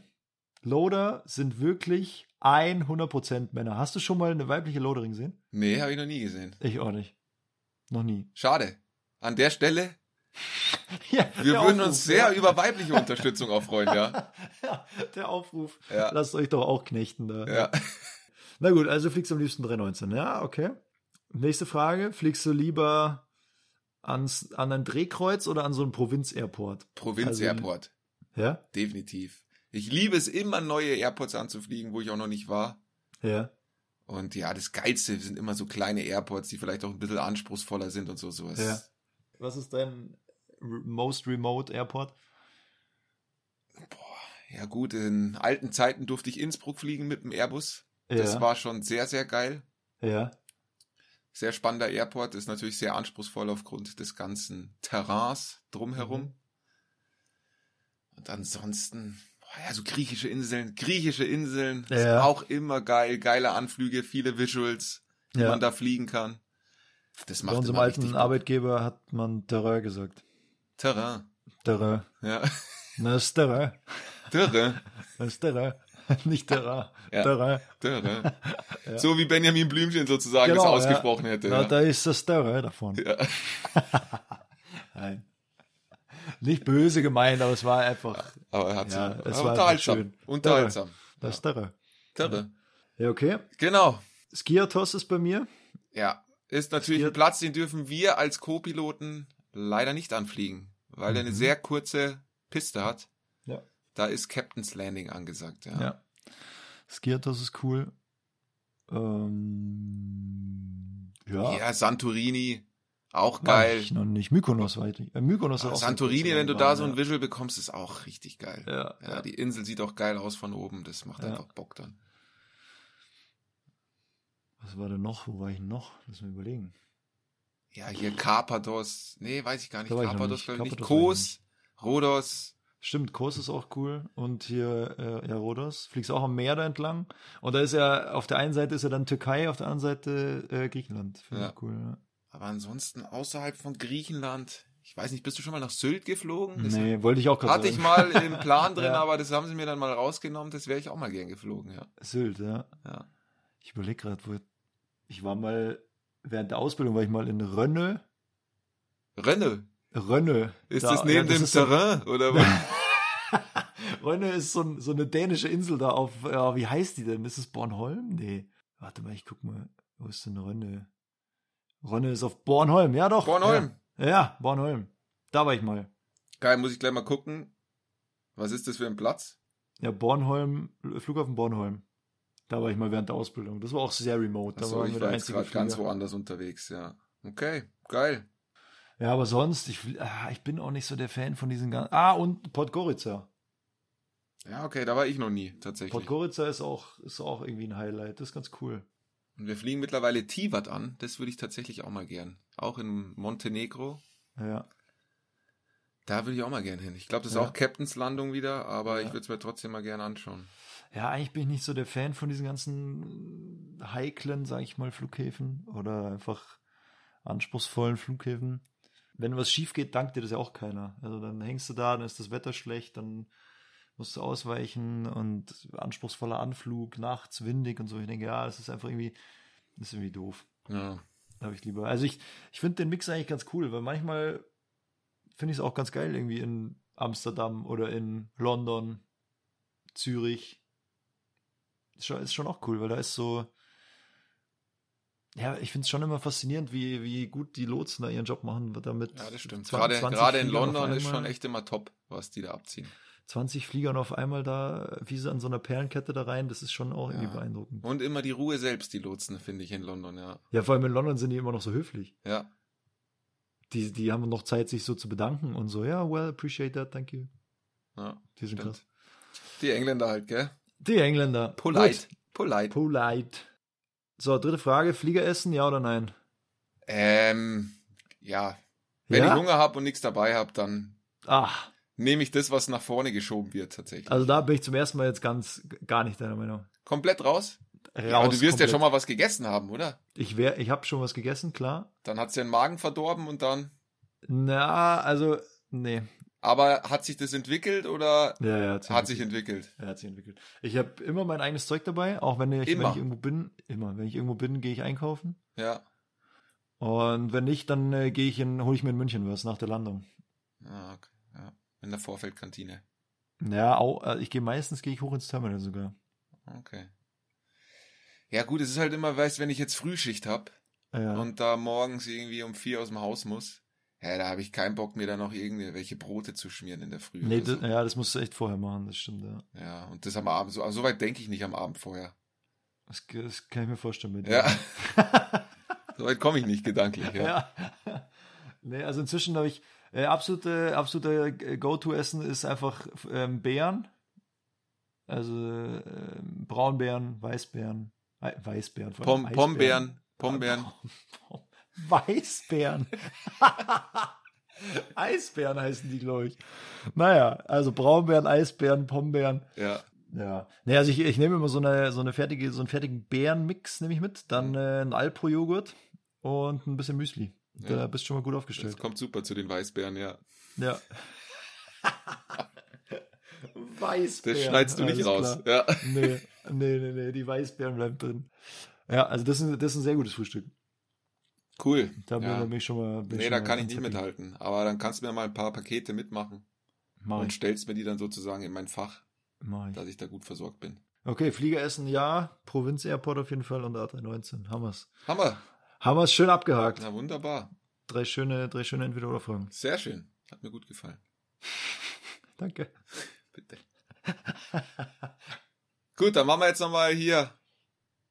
Loader sind wirklich 100% Männer. Hast du schon mal eine weibliche Loaderin gesehen? Nee, habe ich noch nie gesehen. Ich auch nicht. Noch nie. Schade. An der Stelle, <laughs> Ja, wir würden Aufruf, uns sehr ja. über weibliche Unterstützung auch freuen, ja. <laughs> Ja, der Aufruf. Ja. Lasst euch doch auch knechten da. Ja. <laughs> Na gut, also fliegst du am liebsten 319. Ja, okay. Nächste Frage. Fliegst du lieber ans, an ein Drehkreuz oder an so einen Provinz-Airport? Provinz Also-. Ja? Definitiv. Ich liebe es immer, neue Airports anzufliegen, wo ich auch noch nicht war. Ja. Und ja, das Geilste sind immer so kleine Airports, die vielleicht auch ein bisschen anspruchsvoller sind und so. sowas. Ja. Was ist dein most remote Airport? Ja gut, in alten Zeiten durfte ich Innsbruck fliegen mit dem Airbus. Das ja. war schon sehr, sehr geil. ja. Sehr spannender Airport, ist natürlich sehr anspruchsvoll aufgrund des ganzen Terrains drumherum. Mhm. Und ansonsten, boah, ja, so griechische Inseln, griechische Inseln, ist Ja. auch immer geil, geile Anflüge, viele Visuals, die Ja. man da fliegen kann. Das Bei macht unserem immer alten. Arbeitgeber hat man Terrain gesagt. Terrain. Terrain. Ja, <laughs> Na, ist Terrain. Terrain. <laughs> Das ist Terrain. <laughs> Nicht Terrain. Ja. Terrain. Terrain. So wie Benjamin Blümchen sozusagen Genau, das ausgesprochen ja. hätte. Na, Ja. da ist das Terrain davon. Ja. Nein. Nicht böse gemeint, aber es war einfach Aber er hat Ja, es aber war unterhaltsam. schön. Unterhaltsam. das Terrain. Terrain. Ja, okay. Genau. Skiatos ist bei mir. Ja, ist natürlich Skier- ein Platz, den dürfen wir als Co-Piloten leider nicht anfliegen, weil er eine sehr kurze Piste hat. Mhm. Ja. Da ist Captain's Landing angesagt, ja. Ja. Skiatos ist cool. Ähm, ja. Ja, Santorini, auch geil. Ich noch nicht. Mykonos weiter. Äh, Mykonos auch Santorini, wenn du da so ja. ein Visual bekommst, ist auch richtig geil. Ja, Ja, ja. die Insel sieht auch geil aus von oben, das macht Ja. einfach Bock dann. Was war denn noch? Wo war ich noch? Lass mal überlegen. Ja, hier Karpathos, nee, weiß ich gar nicht, ich nicht. glaube ich nicht, ich Kos, Rhodos, Stimmt, Kos ist auch cool. Und hier, äh, ja, Rhodos. Fliegst auch am Meer da entlang. Und da ist ja, auf der einen Seite ist ja dann Türkei, auf der anderen Seite äh, Griechenland. Finde Ja. ich cool, ja. Aber ansonsten außerhalb von Griechenland, ich weiß nicht, bist du schon mal nach Sylt geflogen? Das Nee, wollte ich auch gerade Hatte ich sagen. mal im Plan <laughs> drin, Ja. aber das haben sie mir dann mal rausgenommen. Das wäre ich auch mal gern geflogen, ja. Sylt, ja. ja. Ich überlege gerade, wo. Ich war mal, während der Ausbildung war ich mal in Rönne. Rönne. Rönne. Ist Da- das neben ja, das dem ist so- Terrain oder was? <laughs> Rönne ist so, ein, so eine dänische Insel da auf, ja, wie heißt die denn? Ist es Bornholm? Nee. Warte mal, ich guck mal. Wo ist denn Rönne? Rönne ist auf Bornholm, ja doch. Bornholm. Ja, ja Bornholm. Da war ich mal. Geil, muss ich gleich mal gucken. Was ist das für ein Platz? Ja, Bornholm, Flughafen Bornholm. Da war ich mal während der Ausbildung. Das war auch sehr remote. Da Achso, waren ich war der jetzt einzige gerade ganz woanders unterwegs, ja. Okay, geil. Ja, aber sonst, ich, ah, ich bin auch nicht so der Fan von diesen ganzen. Ah, und Podgorica. Ja, okay, da war ich noch nie, tatsächlich. Podgorica ist auch, ist auch irgendwie ein Highlight. Das ist ganz cool. Und wir fliegen mittlerweile Tivat an. Das würde ich tatsächlich auch mal gern. Auch in Montenegro. Ja. Da würde ich auch mal gern hin. Ich glaube, das ist Ja. auch Captain's Landung wieder, aber Ja. ich würde es mir trotzdem mal gerne anschauen. Ja, eigentlich bin ich nicht so der Fan von diesen ganzen heiklen, sag ich mal, Flughäfen oder einfach anspruchsvollen Flughäfen. Wenn was schief geht, dankt dir das ja auch keiner. Also dann hängst du da, dann ist das Wetter schlecht, dann musst du ausweichen und anspruchsvoller Anflug, nachts windig und so. Ich denke, ja, das ist einfach irgendwie, das ist irgendwie doof. Ja. Habe ich lieber. Also ich, ich finde den Mix eigentlich ganz cool, weil manchmal finde ich es auch ganz geil, irgendwie in Amsterdam oder in London, Zürich. Ist schon, ist schon auch cool, weil da ist so. Ja, ich finde es schon immer faszinierend, wie, wie gut die Lotsen da ihren Job machen, damit. Ja, das stimmt. 20 Gerade, gerade in London ist schon echt immer top, was die da abziehen. 20 Fliegern auf einmal da, wie sie an so einer Perlenkette da rein, das ist schon auch irgendwie Ja. beeindruckend. Und immer die Ruhe selbst, die Lotsen, finde ich in London, ja. Ja, vor allem in London sind die immer noch so höflich. Ja, Die, die haben noch Zeit, sich so zu bedanken und so, ja, well, appreciate that, thank you. ja. Die sind Stimmt. krass. Die Engländer halt, gell? Die Engländer. Polite. Gut. Polite. Polite. So, dritte Frage. Flieger essen, ja oder nein? Ähm, ja. Wenn Ja? ich Hunger habe und nichts dabei habe, dann Ach, nehme ich das, was nach vorne geschoben wird, tatsächlich. also da bin ich zum ersten Mal jetzt ganz, gar nicht deiner Meinung. Komplett raus? Raus, ja, aber du wirst ja komplett. schon mal was gegessen haben, oder? Ich, wär, ich habe schon was gegessen, klar. Dann hat's ja den Magen verdorben und dann. Na, also, nee. Aber hat sich das entwickelt oder Ja, ja, hat sich entwickelt? Ja, hat sich entwickelt. Ich habe immer mein eigenes Zeug dabei, auch wenn ich, wenn ich irgendwo bin. Immer. Wenn ich irgendwo bin, gehe ich einkaufen. Ja. Und wenn nicht, dann äh, gehe ich in, hole ich mir in München was nach der Landung. Ah, okay. Ja. In der Vorfeldkantine. Ja, auch, äh, ich gehe meistens gehe ich hoch ins Terminal sogar. Okay. Ja, gut, es ist halt immer, weißt wenn ich jetzt Frühschicht hab Ja. und da morgens irgendwie um vier aus dem Haus muss, Hä, da habe ich keinen Bock, mir da noch irgendwelche Brote zu schmieren in der Früh. Nee, das, so. ja, das musst du echt vorher machen, das stimmt, ja. Ja, und das am Abend so. Also so weit denke ich nicht am Abend vorher. Das, das kann ich mir vorstellen mit Ja. <laughs> so weit komme ich nicht gedanklich. Ja. ja. nee, also inzwischen habe ich äh, absolute, absolute äh, Go-To-Essen ist einfach ähm, Beeren. Also ähm, Braunbeeren, Weißbeeren, äh, Weißbeeren, Pom. Pombeeren, Pombeeren. Weißbeeren. <laughs> Eisbären heißen die, glaube ich. Naja, also Braunbeeren, Eisbären, Pombeeren. Ja. Ja. Nee, also ich, ich nehme immer so eine, so eine fertige, so einen fertigen Beerenmix nehme ich mit, dann Mhm. äh, einen Alpro-Joghurt und ein bisschen Müsli. Da Ja. bist du schon mal gut Das aufgestellt. kommt super zu den Weißbären, ja. Ja. <laughs> Weißbeeren. Das schneidest du nicht alles raus. klar. Ja. Nee, nee, nee, nee, die Weißbeeren bleiben drin. Ja, also das ist, das ist ein sehr gutes Frühstück. Cool. Da bin, ja. da ich schon mal. Nee, schon da mal kann ich nicht happy. mithalten. Aber dann kannst du mir mal ein paar Pakete mitmachen Mach und ich. stellst mir die dann sozusagen in mein Fach, Mach dass ich da gut versorgt bin. Okay, Fliegeressen ja, Provinz Airport auf jeden Fall und A319. Haben wir's. Hammer. Haben wir's schön abgehakt. Na wunderbar. Drei schöne, drei schöne Entweder-Oder-Fragen. Sehr schön. Hat mir gut gefallen. <laughs> Danke. Bitte. <laughs> gut, dann machen wir jetzt nochmal hier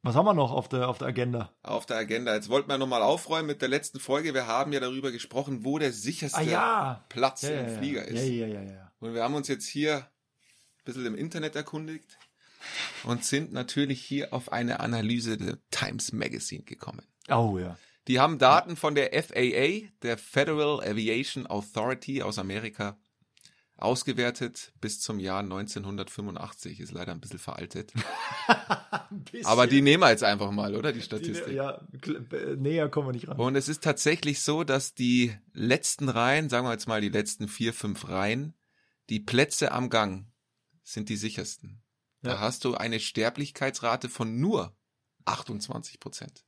Was haben wir noch auf der, auf der Agenda? auf der Agenda. Jetzt wollten wir nochmal aufräumen mit der letzten Folge. Wir haben ja darüber gesprochen, wo der sicherste Ah ja! Platz Ja, ja, im. Flieger ist. Ja, ja, ja, ja. Und wir haben uns jetzt hier ein bisschen im Internet erkundigt und sind natürlich hier auf eine Analyse der Times Magazine gekommen. Oh ja. Die haben Daten von der FAA, der Federal Aviation Authority aus Amerika, ausgewertet bis zum Jahr 1985. Ist leider ein bisschen veraltet. <laughs> Aber die nehmen wir jetzt einfach mal, oder? Die die, Statistik. ja, kl- näher kommen wir nicht ran. Und es ist tatsächlich so, dass die letzten Reihen, sagen wir jetzt mal die letzten vier, fünf Reihen, die Plätze am Gang sind die sichersten. Da Ja. hast du eine Sterblichkeitsrate von nur 28 Prozent.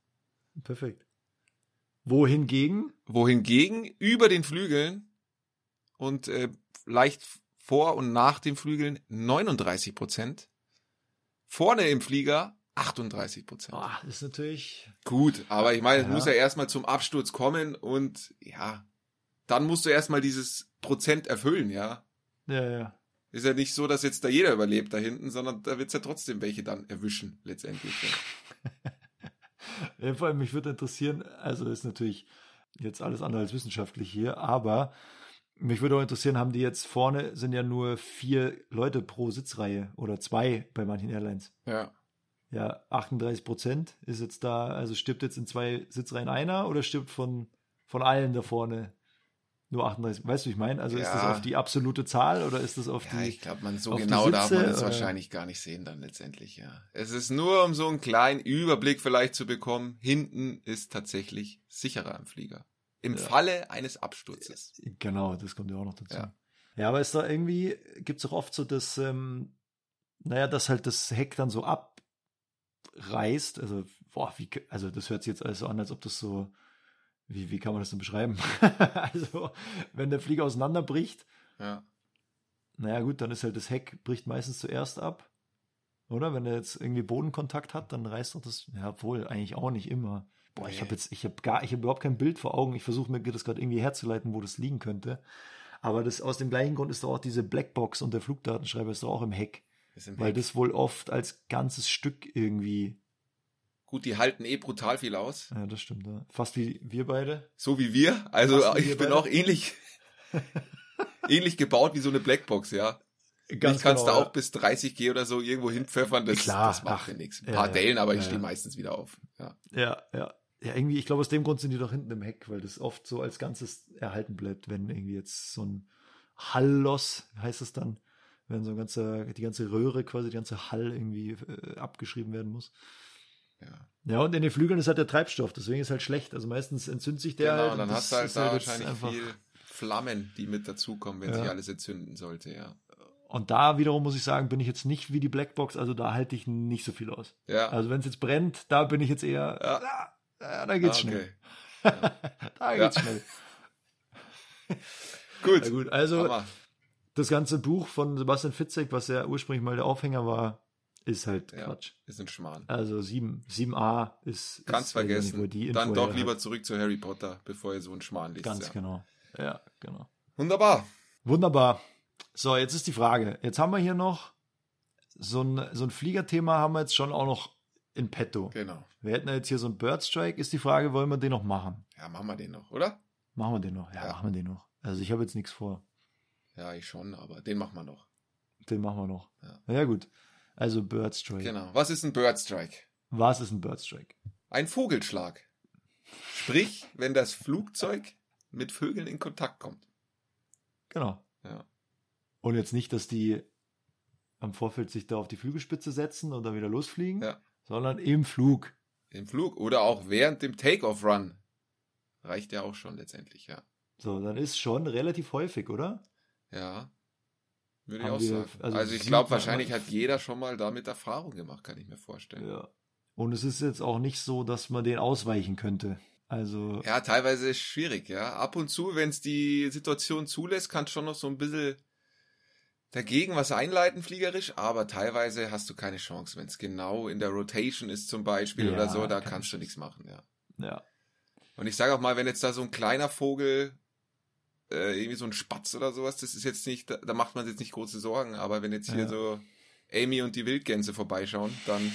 Perfekt. Wohingegen? Wohingegen über den Flügeln und äh, leicht vor und nach den Flügeln 39 Prozent. Vorne im Flieger 38 Prozent. Oh, ist natürlich. Gut, aber ich meine, es Ja. muss ja erstmal zum Absturz kommen und ja, dann musst du erstmal dieses Prozent erfüllen, ja. Ja, ja. Ist ja nicht so, dass jetzt da jeder überlebt da hinten, sondern da wird's ja trotzdem welche dann erwischen, letztendlich. Ja. <laughs> ja vor allem, mich würde interessieren, also ist natürlich jetzt alles andere als wissenschaftlich hier, aber mich würde auch interessieren, haben die jetzt vorne sind ja nur vier Leute pro Sitzreihe oder zwei bei manchen Airlines. ja. Ja, 38 Prozent ist jetzt da, also stirbt jetzt in zwei Sitzreihen einer oder stirbt von, von allen da vorne nur 38? Weißt du, wie ich meine? Also ist das Ja. auf die absolute Zahl oder ist das auf Ja, die. ich glaube, man so genau darf man Sitze, es oder? wahrscheinlich gar nicht sehen dann letztendlich, ja. Es ist nur, um so einen kleinen Überblick vielleicht zu bekommen. Hinten ist tatsächlich sicherer im Flieger. Im Ja. Falle eines Absturzes. Genau, das kommt ja auch noch dazu. Ja. Ja, aber ist da irgendwie, gibt es auch oft so das, ähm, naja, dass halt das Heck dann so abreißt. Also, boah, wie, also das hört sich jetzt alles so an, als ob das so, wie, wie kann man das denn beschreiben? <laughs> also, wenn der Flieger auseinanderbricht, Ja. naja gut, dann ist halt das Heck, bricht meistens zuerst ab. Oder? Wenn er jetzt irgendwie Bodenkontakt hat, dann reißt doch das, ja wohl, eigentlich auch nicht immer. Boah, ich habe jetzt, ich habe gar, ich habe überhaupt kein Bild vor Augen. Ich versuche mir das gerade irgendwie herzuleiten, wo das liegen könnte. Aber das aus dem gleichen Grund ist doch auch diese Blackbox und der Flugdatenschreiber ist doch auch im Heck. Im Weil Heck. das wohl oft als ganzes Stück irgendwie, Gut, die halten eh brutal viel aus. ja, das stimmt, ja. Fast wie wir beide. So wie wir. Also Fast ich bin beide. auch ähnlich, <laughs> ähnlich gebaut wie so eine Blackbox, ja. ich kannst genau, da ja. auch bis 30 G oder so irgendwo hinpfeffern. Das, Klar, das macht ach, mir nichts. Ein ja, paar ja. Dellen, aber ich Ja, stehe ja. meistens wieder auf. Ja. Ja, ja. Ja, irgendwie, ich glaube, aus dem Grund sind die doch hinten im Heck, weil das oft so als Ganzes erhalten bleibt, wenn irgendwie jetzt so ein Hallloss, heißt es dann, wenn so ein ganzer, die ganze Röhre, quasi die ganze Hall irgendwie äh, abgeschrieben werden muss. Ja. Ja, und in den Flügeln ist halt der Treibstoff, deswegen ist halt schlecht. Also meistens entzündet sich der Genau, halt. und dann hast du halt da jetzt wahrscheinlich einfach- viel Flammen, die mit dazukommen, wenn Ja. sich alles entzünden sollte, ja. Und da wiederum muss ich sagen, bin ich jetzt nicht wie die Blackbox, also da halte ich nicht so viel aus. Ja. Also wenn es jetzt brennt, da bin ich jetzt eher, Ja. ah, ah, da geht's Ah, schnell. okay. <laughs> Da Ja. geht's schnell. <laughs> Gut. Gut, also Hammer. das ganze Buch von Sebastian Fitzek, was ja ursprünglich mal der Aufhänger war, ist halt Ja. Quatsch. Ist ein Schmarrn. Also 7, 7a ist. Kannst ist, ich nicht, wo vergessen. die Info Dann doch lieber hat. zurück zu Harry Potter, bevor ihr so einen Schmarrn liest. Ganz ja. genau. Ja, genau. Wunderbar. Wunderbar. So, jetzt ist die Frage. Jetzt haben wir hier noch so ein, so ein Fliegerthema haben wir jetzt schon auch noch in petto. Genau. Wir hätten ja jetzt hier so einen Birdstrike. Ist die Frage, wollen wir den noch machen? Ja, machen wir den noch, oder? Machen wir den noch? Ja, Ja. machen wir den noch. Also ich habe jetzt nichts vor. Ja, ich schon, aber den machen wir noch. Den machen wir noch. Ja. Ja, gut. Also Birdstrike. Genau. Was ist ein Birdstrike? Was ist ein Birdstrike? Ein Vogelschlag. Sprich, wenn das Flugzeug mit Vögeln in Kontakt kommt. Genau. Ja. Und jetzt nicht, dass die am Vorfeld sich da auf die Flügelspitze setzen und dann wieder losfliegen, Ja. sondern im Flug. Im Flug oder auch während dem Take-off-Run. Reicht ja auch schon letztendlich, ja. So, dann ist schon relativ häufig, oder? Ja. Würde ich auch wir- sagen. also Also, ich glaube, wahrscheinlich hat jeder schon mal damit Erfahrung gemacht, kann ich mir vorstellen. Ja. Und es ist jetzt auch nicht so, dass man den ausweichen könnte. Also, Ja, teilweise ist es schwierig, ja. Ab und zu, wenn es die Situation zulässt, kannst schon noch so ein bisschen dagegen was einleiten, fliegerisch, aber teilweise hast du keine Chance, wenn es genau in der Rotation ist zum Beispiel Ja, oder so, da keine kannst du nichts machen, ja. ja. Und ich sage auch mal, wenn jetzt da so ein kleiner Vogel, äh, irgendwie so ein Spatz oder sowas, das ist jetzt nicht, da, da macht man sich jetzt nicht große Sorgen, aber wenn jetzt hier Ja. so Amy und die Wildgänse vorbeischauen, dann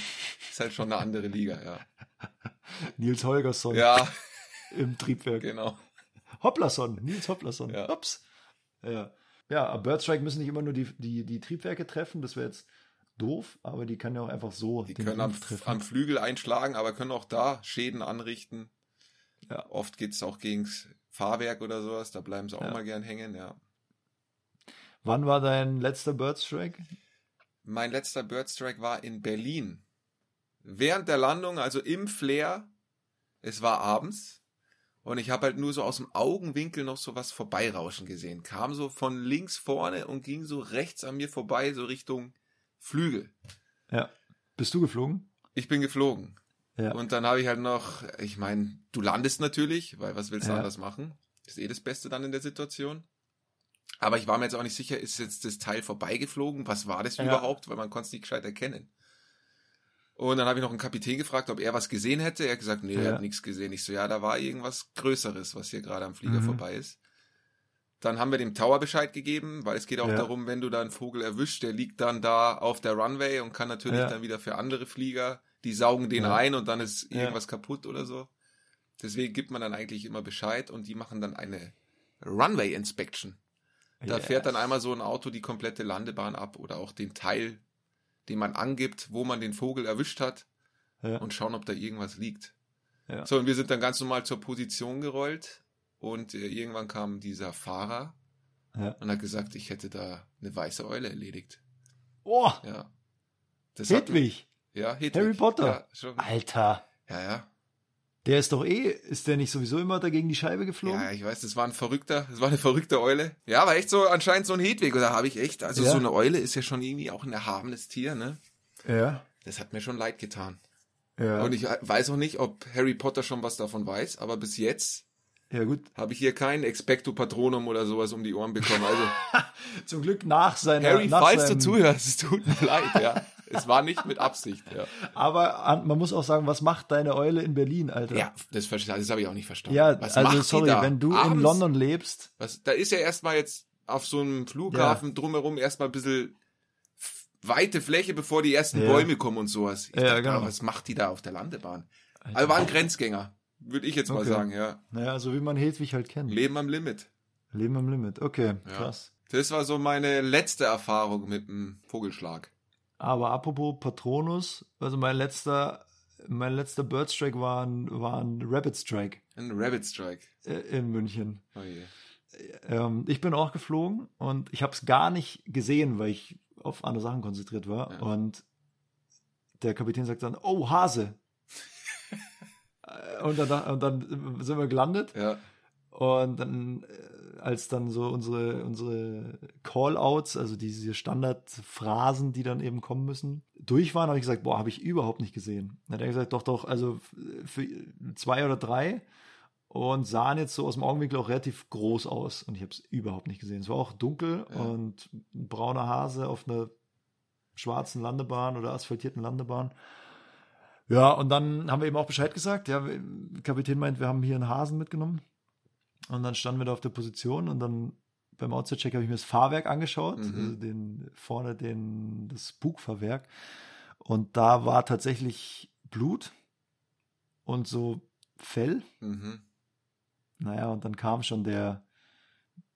ist halt schon eine andere Liga, ja. <laughs> Nils Holgersson Ja, <laughs> im Triebwerk. genau. Hopplasson, Nils Hopplasson. Ja. Ups. Ja. Ja, Birdstrike müssen nicht immer nur die, die, die Triebwerke treffen, das wäre jetzt doof, aber die kann ja auch einfach so Die können am, am Flügel einschlagen, aber können auch da Schäden anrichten. Ja. Oft geht's auch gegens Fahrwerk oder sowas, da bleiben sie auch Ja. mal gern hängen, ja. Wann war dein letzter Birdstrike? Mein letzter Birdstrike war in Berlin. Während der Landung, also im Flair, es war abends und ich habe halt nur so aus dem Augenwinkel noch so was vorbeirauschen gesehen. Kam so von links vorne und ging so rechts an mir vorbei, so Richtung Flügel. Ja. Bist du geflogen? Ich bin geflogen. Ja. Und dann habe ich halt noch, ich meine, du landest natürlich, weil was willst du Ja. anders machen? Ist eh das Beste dann in der Situation. Aber ich war mir jetzt auch nicht sicher, ist jetzt das Teil vorbeigeflogen? Was war das Ja. überhaupt? Weil man konnte es nicht gescheit erkennen. Und dann habe ich noch einen Kapitän gefragt, ob er was gesehen hätte. Er hat gesagt, nee, er hat nichts gesehen. Ich so, ja, da war irgendwas Größeres, was hier gerade am Flieger Mhm. vorbei ist. Dann haben wir dem Tower Bescheid gegeben, weil es geht auch Ja. darum, wenn du da einen Vogel erwischt, der liegt dann da auf der Runway und kann natürlich Ja. dann wieder für andere Flieger, die saugen den Ja. ein und dann ist Ja. irgendwas kaputt oder so. Deswegen gibt man dann eigentlich immer Bescheid und die machen dann eine Runway Inspection. Da Yes. fährt dann einmal so ein Auto die komplette Landebahn ab oder auch den Teil, den man angibt, wo man den Vogel erwischt hat Ja. und schauen, ob da irgendwas liegt. Ja. So, und wir sind dann ganz normal zur Position gerollt und äh, irgendwann kam dieser Fahrer Ja. und hat gesagt, ich hätte da eine weiße Eule erledigt. Oh, Ja. Das hat- Hedwig. Ja, Hedwig. Harry Potter. Ja, schon. Alter. ja, ja. Der ist doch eh, ist der nicht sowieso immer da gegen die Scheibe geflogen? Ja, ich weiß, das war ein verrückter, das war eine verrückte Eule. Ja, war echt so anscheinend so ein Hedwig. Da habe ich echt, also Ja. so eine Eule ist ja schon irgendwie auch ein erhabenes Tier, ne? Ja. Das hat mir schon leid getan. Ja, Und ich weiß auch nicht, ob Harry Potter schon was davon weiß, aber bis jetzt ja gut. habe ich hier kein Expecto Patronum oder sowas um die Ohren bekommen. Also <laughs> Zum Glück nach seiner Harry, nach falls du seinem, zuhörst, es tut mir leid, ja. <laughs> Es war nicht mit Absicht, ja. Aber an, man muss auch sagen, was macht deine Eule in Berlin, Alter? Ja, das, verste- das habe ich auch nicht verstanden. Ja, was also sorry, wenn du in Abends? London lebst, Was, da ist ja erstmal jetzt auf so einem Flughafen drumherum erstmal ein bisschen weite Fläche, bevor die ersten Ja. Bäume kommen und sowas. Ich Ja, dachte, genau. was macht die da auf der Landebahn? Also war ein Grenzgänger, würde ich jetzt mal Okay. sagen, ja. naja, so wie man Hedwig halt kennt. Leben am Limit. Leben am Limit, okay, Ja. krass. Das war so meine letzte Erfahrung mit dem Vogelschlag. Aber apropos Patronus, also mein letzter, mein letzter Birdstrike war ein, war ein Rabbit Strike Ein Rabbit Strike. äh, in München. Oh je. Ähm, ich bin auch geflogen und ich habe es gar nicht gesehen, weil ich auf andere Sachen konzentriert war. Ja. Und der Kapitän sagt dann, oh, Hase. <laughs> Äh, und, dann, und dann sind wir gelandet Ja, und dann, äh, als dann so unsere, unsere Call-Outs, also diese Standardphrasen, die dann eben kommen müssen, durch waren, habe ich gesagt, boah, habe ich überhaupt nicht gesehen. Dann hat er gesagt, doch, doch, also für zwei oder drei und sahen jetzt so aus dem Augenwinkel auch relativ groß aus und ich habe es überhaupt nicht gesehen. Es war auch dunkel Ja. und ein brauner Hase auf einer schwarzen Landebahn oder asphaltierten Landebahn. Ja, und dann haben wir eben auch Bescheid gesagt. Ja, Kapitän meint, wir haben hier einen Hasen mitgenommen. Und dann standen wir da auf der Position und dann beim Outside-Check habe ich mir das Fahrwerk angeschaut, Mhm. also den, vorne den, das Bugfahrwerk. Und da war tatsächlich Blut und so Fell. Mhm. Naja, und dann kam schon der,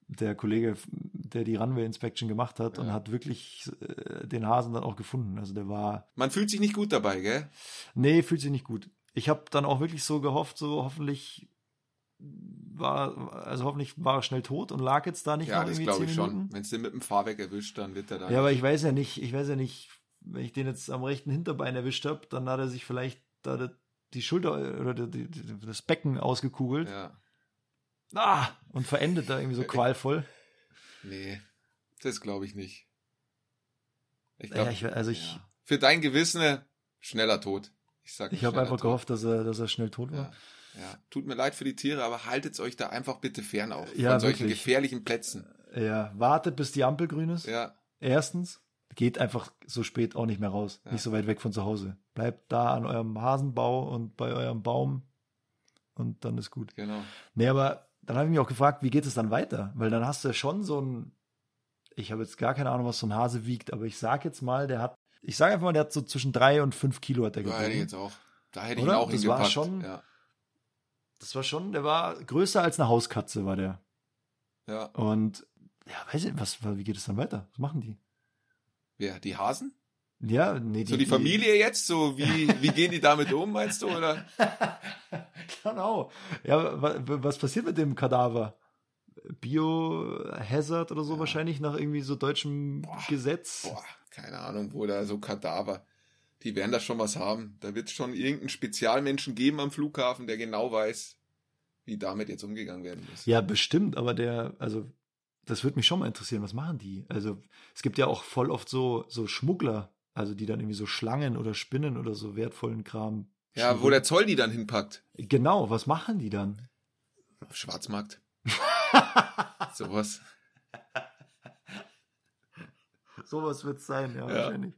der Kollege, der die Runway Inspection gemacht hat und Ja. hat wirklich äh, den Hasen dann auch gefunden. Also der war, Man fühlt sich nicht gut dabei, gell? nee, fühlt sich nicht gut. Ich habe dann auch wirklich so gehofft, so hoffentlich war, also hoffentlich war er schnell tot und lag jetzt da nicht Ja, noch das irgendwie glaube zehn ich schon. Wenn es den mit dem Fahrwerk erwischt, dann wird er da. Ja, aber ich weiß ja nicht, ich weiß ja nicht, wenn ich den jetzt am rechten Hinterbein erwischt habe, dann hat er sich vielleicht da die- Schulter oder die, die, das Becken ausgekugelt. ja. Ah, und verendet da irgendwie so <laughs> qualvoll. Nee, das glaube ich nicht. Ich Ja, ich, also ich, ja. Für dein Gewissen äh, schneller Tod. Ich sag ich habe einfach Tod. gehofft, dass er, dass er schnell tot war. Ja. Ja. Tut mir leid für die Tiere, aber haltet euch da einfach bitte fern auf. Ja, von solchen wirklich. gefährlichen Plätzen. Ja, wartet, bis die Ampel grün ist. Ja. Erstens, geht einfach so spät auch nicht mehr raus. Ja. Nicht so weit weg von zu Hause. Bleibt da an eurem Hasenbau und bei eurem Baum und dann ist gut. Genau. Nee, aber dann habe ich mich auch gefragt, wie geht es dann weiter? Weil dann hast du ja schon so ein, ich habe jetzt gar keine Ahnung, was so ein Hase wiegt, aber ich sag jetzt mal, der hat, ich sage einfach mal, der hat so zwischen drei und fünf Kilo hat der Da hätte ich gewogen. jetzt auch. Da hätte ich ihn auch Das war hingepackt. schon- Ja. Das war schon, der war größer als eine Hauskatze, war der. ja. Und ja, weiß ich, was, wie geht es dann weiter? Was machen die? Wer? Die Hasen? Ja, nee, So die Familie jetzt? So wie, wie gehen die damit um, meinst du? Oder? <laughs> genau. Ja, wa- wa- was passiert mit dem Kadaver? Biohazard oder so Ja. wahrscheinlich nach irgendwie so deutschem Gesetz. Boah, keine Ahnung, wo da so Kadaver. Die werden da schon was haben. Da wird es schon irgendeinen Spezialmenschen geben am Flughafen, der genau weiß, wie damit jetzt umgegangen werden muss. Ja, bestimmt, aber der, also, das würde mich schon mal interessieren, was machen die? Also, es gibt ja auch voll oft so, so Schmuggler, also die dann irgendwie so Schlangen oder Spinnen oder so wertvollen Kram. Ja, wo der Zoll die dann hinpackt. Genau, was machen die dann? Schwarzmarkt. <laughs> Sowas. Sowas wird es sein, ja, wahrscheinlich.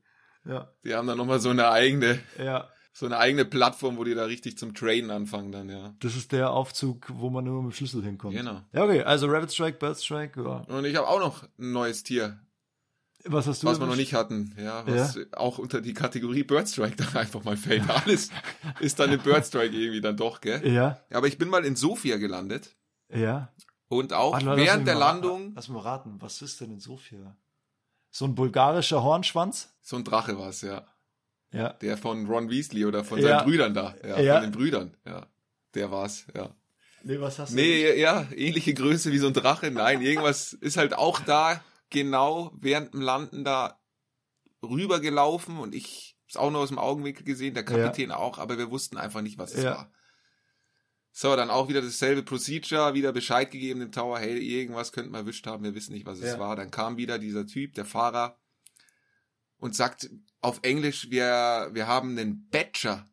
Ja, Die haben dann nochmal so eine eigene, ja. so eine eigene Plattform, wo die da richtig zum Trainen anfangen dann, ja. Das ist der Aufzug, wo man nur mit dem Schlüssel hinkommt. Genau. Ja, okay, also Rabbit Strike, Bird Strike, ja. Und ich habe auch noch ein neues Tier, Was hast du was wir noch nicht hatten, ja, was auch unter die Kategorie Birdstrike dann <laughs> einfach mal fällt. Alles ist dann im Birdstrike irgendwie dann doch, gell? Ja, Aber ich bin mal in Sofia gelandet ja. und auch Warte, während der mal- Landung Lass mal raten, was ist denn in Sofia? So ein bulgarischer Hornschwanz? so ein Drache war's, ja. Ja. Der von Ron Weasley oder von Ja. seinen Brüdern da. Ja, Ja. von den Brüdern, ja. Der war's, ja. Nee, was hast Nee, ja, ähnliche Größe wie so ein Drache. Nein, irgendwas ist halt auch da genau während dem Landen da rübergelaufen und ich hab's auch nur aus dem Augenwinkel gesehen, der Kapitän auch, aber wir wussten einfach nicht, was es Ja. war. So, dann auch wieder dasselbe Procedure, wieder Bescheid gegeben dem Tower, hey, irgendwas könnten wir erwischt haben, wir wissen nicht, was es Ja. war. Dann kam wieder dieser Typ, der Fahrer, und sagt auf Englisch, wir, wir haben einen Badger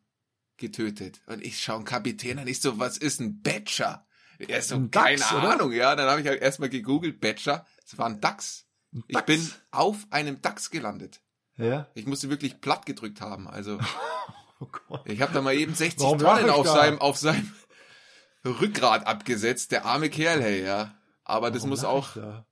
getötet. Und ich schaue einen Kapitän an, ich so, was ist ein Badger? Er ist so, Ein keine Dachs, oder? Ahnung, ja. Dann habe ich halt erstmal gegoogelt, Badger. Es war ein Dachs. Ich Dachs? bin auf einem Dachs gelandet. Ja. Ich musste wirklich platt gedrückt haben. Also <laughs> Oh Gott. ich habe da mal eben 60 Warum Tonnen ich auf seinem, auf seinem Rückgrat abgesetzt. Der arme Kerl, hey, ja. Aber das Warum muss auch, da?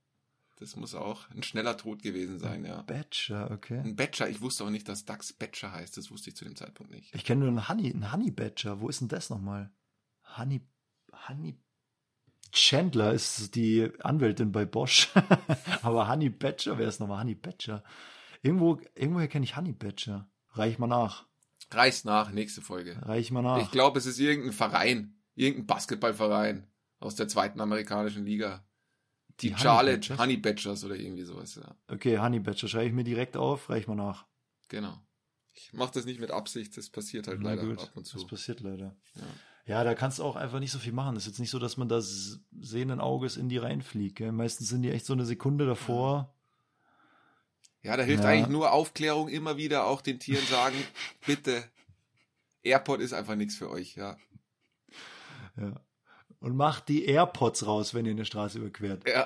das muss auch ein schneller Tod gewesen sein, ja. Badger, okay. Ein Badger, ich wusste auch nicht, dass Dachs Badger heißt. Das wusste ich zu dem Zeitpunkt nicht. Ich kenne nur einen Honey, einen Honey Badger. Wo ist denn das nochmal? Honey, Honey Chandler ist die Anwältin bei Bosch. <laughs> Aber Honey Badger, wer ist nochmal Honey Badger? Irgendwo, irgendwoher kenne ich Honey Badger. Reich mal nach. Reißt nach, nächste Folge. Reich mal nach. Ich glaube, es ist irgendein Verein, irgendein Basketballverein aus der zweiten amerikanischen Liga. Die, Honey Charlotte Badgers? Honey Badgers oder irgendwie sowas, ja. Okay, Honey Badger schreibe ich mir direkt auf. Reich mal nach. Genau. Ich mache das nicht mit Absicht, das passiert halt Na leider gut, ab und zu. das passiert leider. Ja. Ja, da kannst du auch einfach nicht so viel machen. Das ist jetzt nicht so, dass man das sehenden Auges in die reinfliegt. Gell? Meistens sind die echt so eine Sekunde davor. Ja, da hilft Ja. eigentlich nur Aufklärung, immer wieder auch den Tieren sagen, <laughs> bitte, Airport ist einfach nichts für euch, ja. Ja. Und macht die AirPods raus, wenn ihr eine Straße überquert. Ja,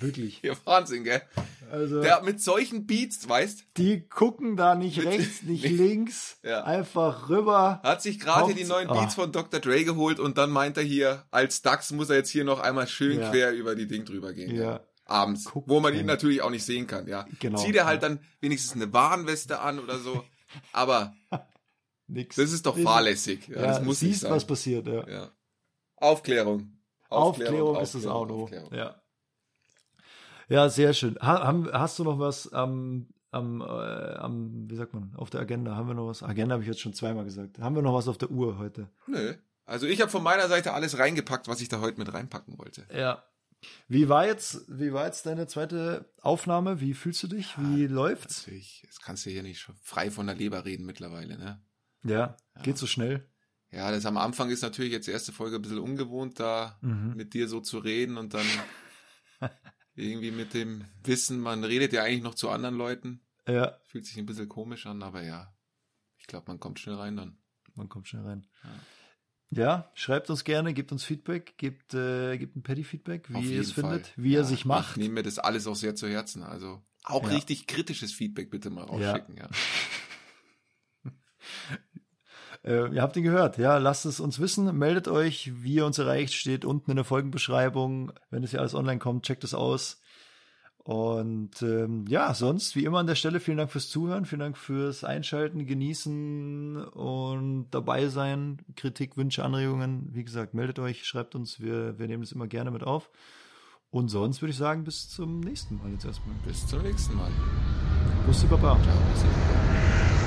Wirklich. Ja, Wahnsinn, gell? Also, Der mit solchen Beats, weißt, die gucken da nicht rechts, nicht links, Ja. einfach rüber. hat sich gerade die neuen Ah. Beats von Dr. Dre geholt und dann meint er hier, als Dax muss er jetzt hier noch einmal schön Ja. quer über die Ding drüber gehen. Ja. Abends, Gucken. wo man ihn natürlich auch nicht sehen kann, ja. Genau. Zieht er halt dann wenigstens eine Warnweste an oder so. Aber <laughs> Nix. das ist doch fahrlässig. Ja, Ja, das muss nicht siehst, was passiert, ja. Ja. Aufklärung. Aufklärung, ist das Aufklärung, auch noch. Aufklärung. Ja. ja, sehr schön. Ha, hast du noch was am, am, äh, am, wie sagt man, auf der Agenda? Haben wir noch was? Agenda habe ich jetzt schon zweimal gesagt. Haben wir noch was auf der Uhr heute? Nö. Also ich habe von meiner Seite alles reingepackt, was ich da heute mit reinpacken wollte. Ja. Wie war jetzt, wie war jetzt deine zweite Aufnahme? Wie fühlst du dich? Wie läuft's? Natürlich, das kannst du hier nicht frei von der Leber reden mittlerweile, ne? Ja, geht so schnell. Ja, das am Anfang ist natürlich jetzt die erste Folge ein bisschen ungewohnt, da Mhm. mit dir so zu reden und dann <laughs> irgendwie mit dem Wissen, man redet ja eigentlich noch zu anderen Leuten. Ja, Fühlt sich ein bisschen komisch an, aber ja, ich glaube, man kommt schnell rein dann. man kommt schnell rein. Ja, schreibt uns gerne, gebt uns Feedback, gebt, äh, gebt ein Paddy-Feedback, wie ihr es findet, Fall. wie er Ja, sich macht. Ich nehme mir das alles auch sehr zu Herzen. Also auch Ja. richtig kritisches Feedback bitte mal rausschicken, ja. <laughs> Äh, ihr habt ihn gehört, ja, lasst es uns wissen, meldet euch, wie ihr uns erreicht, steht unten in der Folgenbeschreibung. Wenn es ja alles online kommt, checkt es aus. Und ähm, ja, sonst wie immer an der Stelle vielen Dank fürs Zuhören, vielen Dank fürs Einschalten, Genießen und dabei sein. Kritik, Wünsche, Anregungen, wie gesagt, meldet euch, schreibt uns, wir, wir nehmen das immer gerne mit auf. Und sonst würde ich sagen, bis zum nächsten Mal jetzt erstmal. Bis zum nächsten Mal. Bussi Baba. Ciao. Bis dann.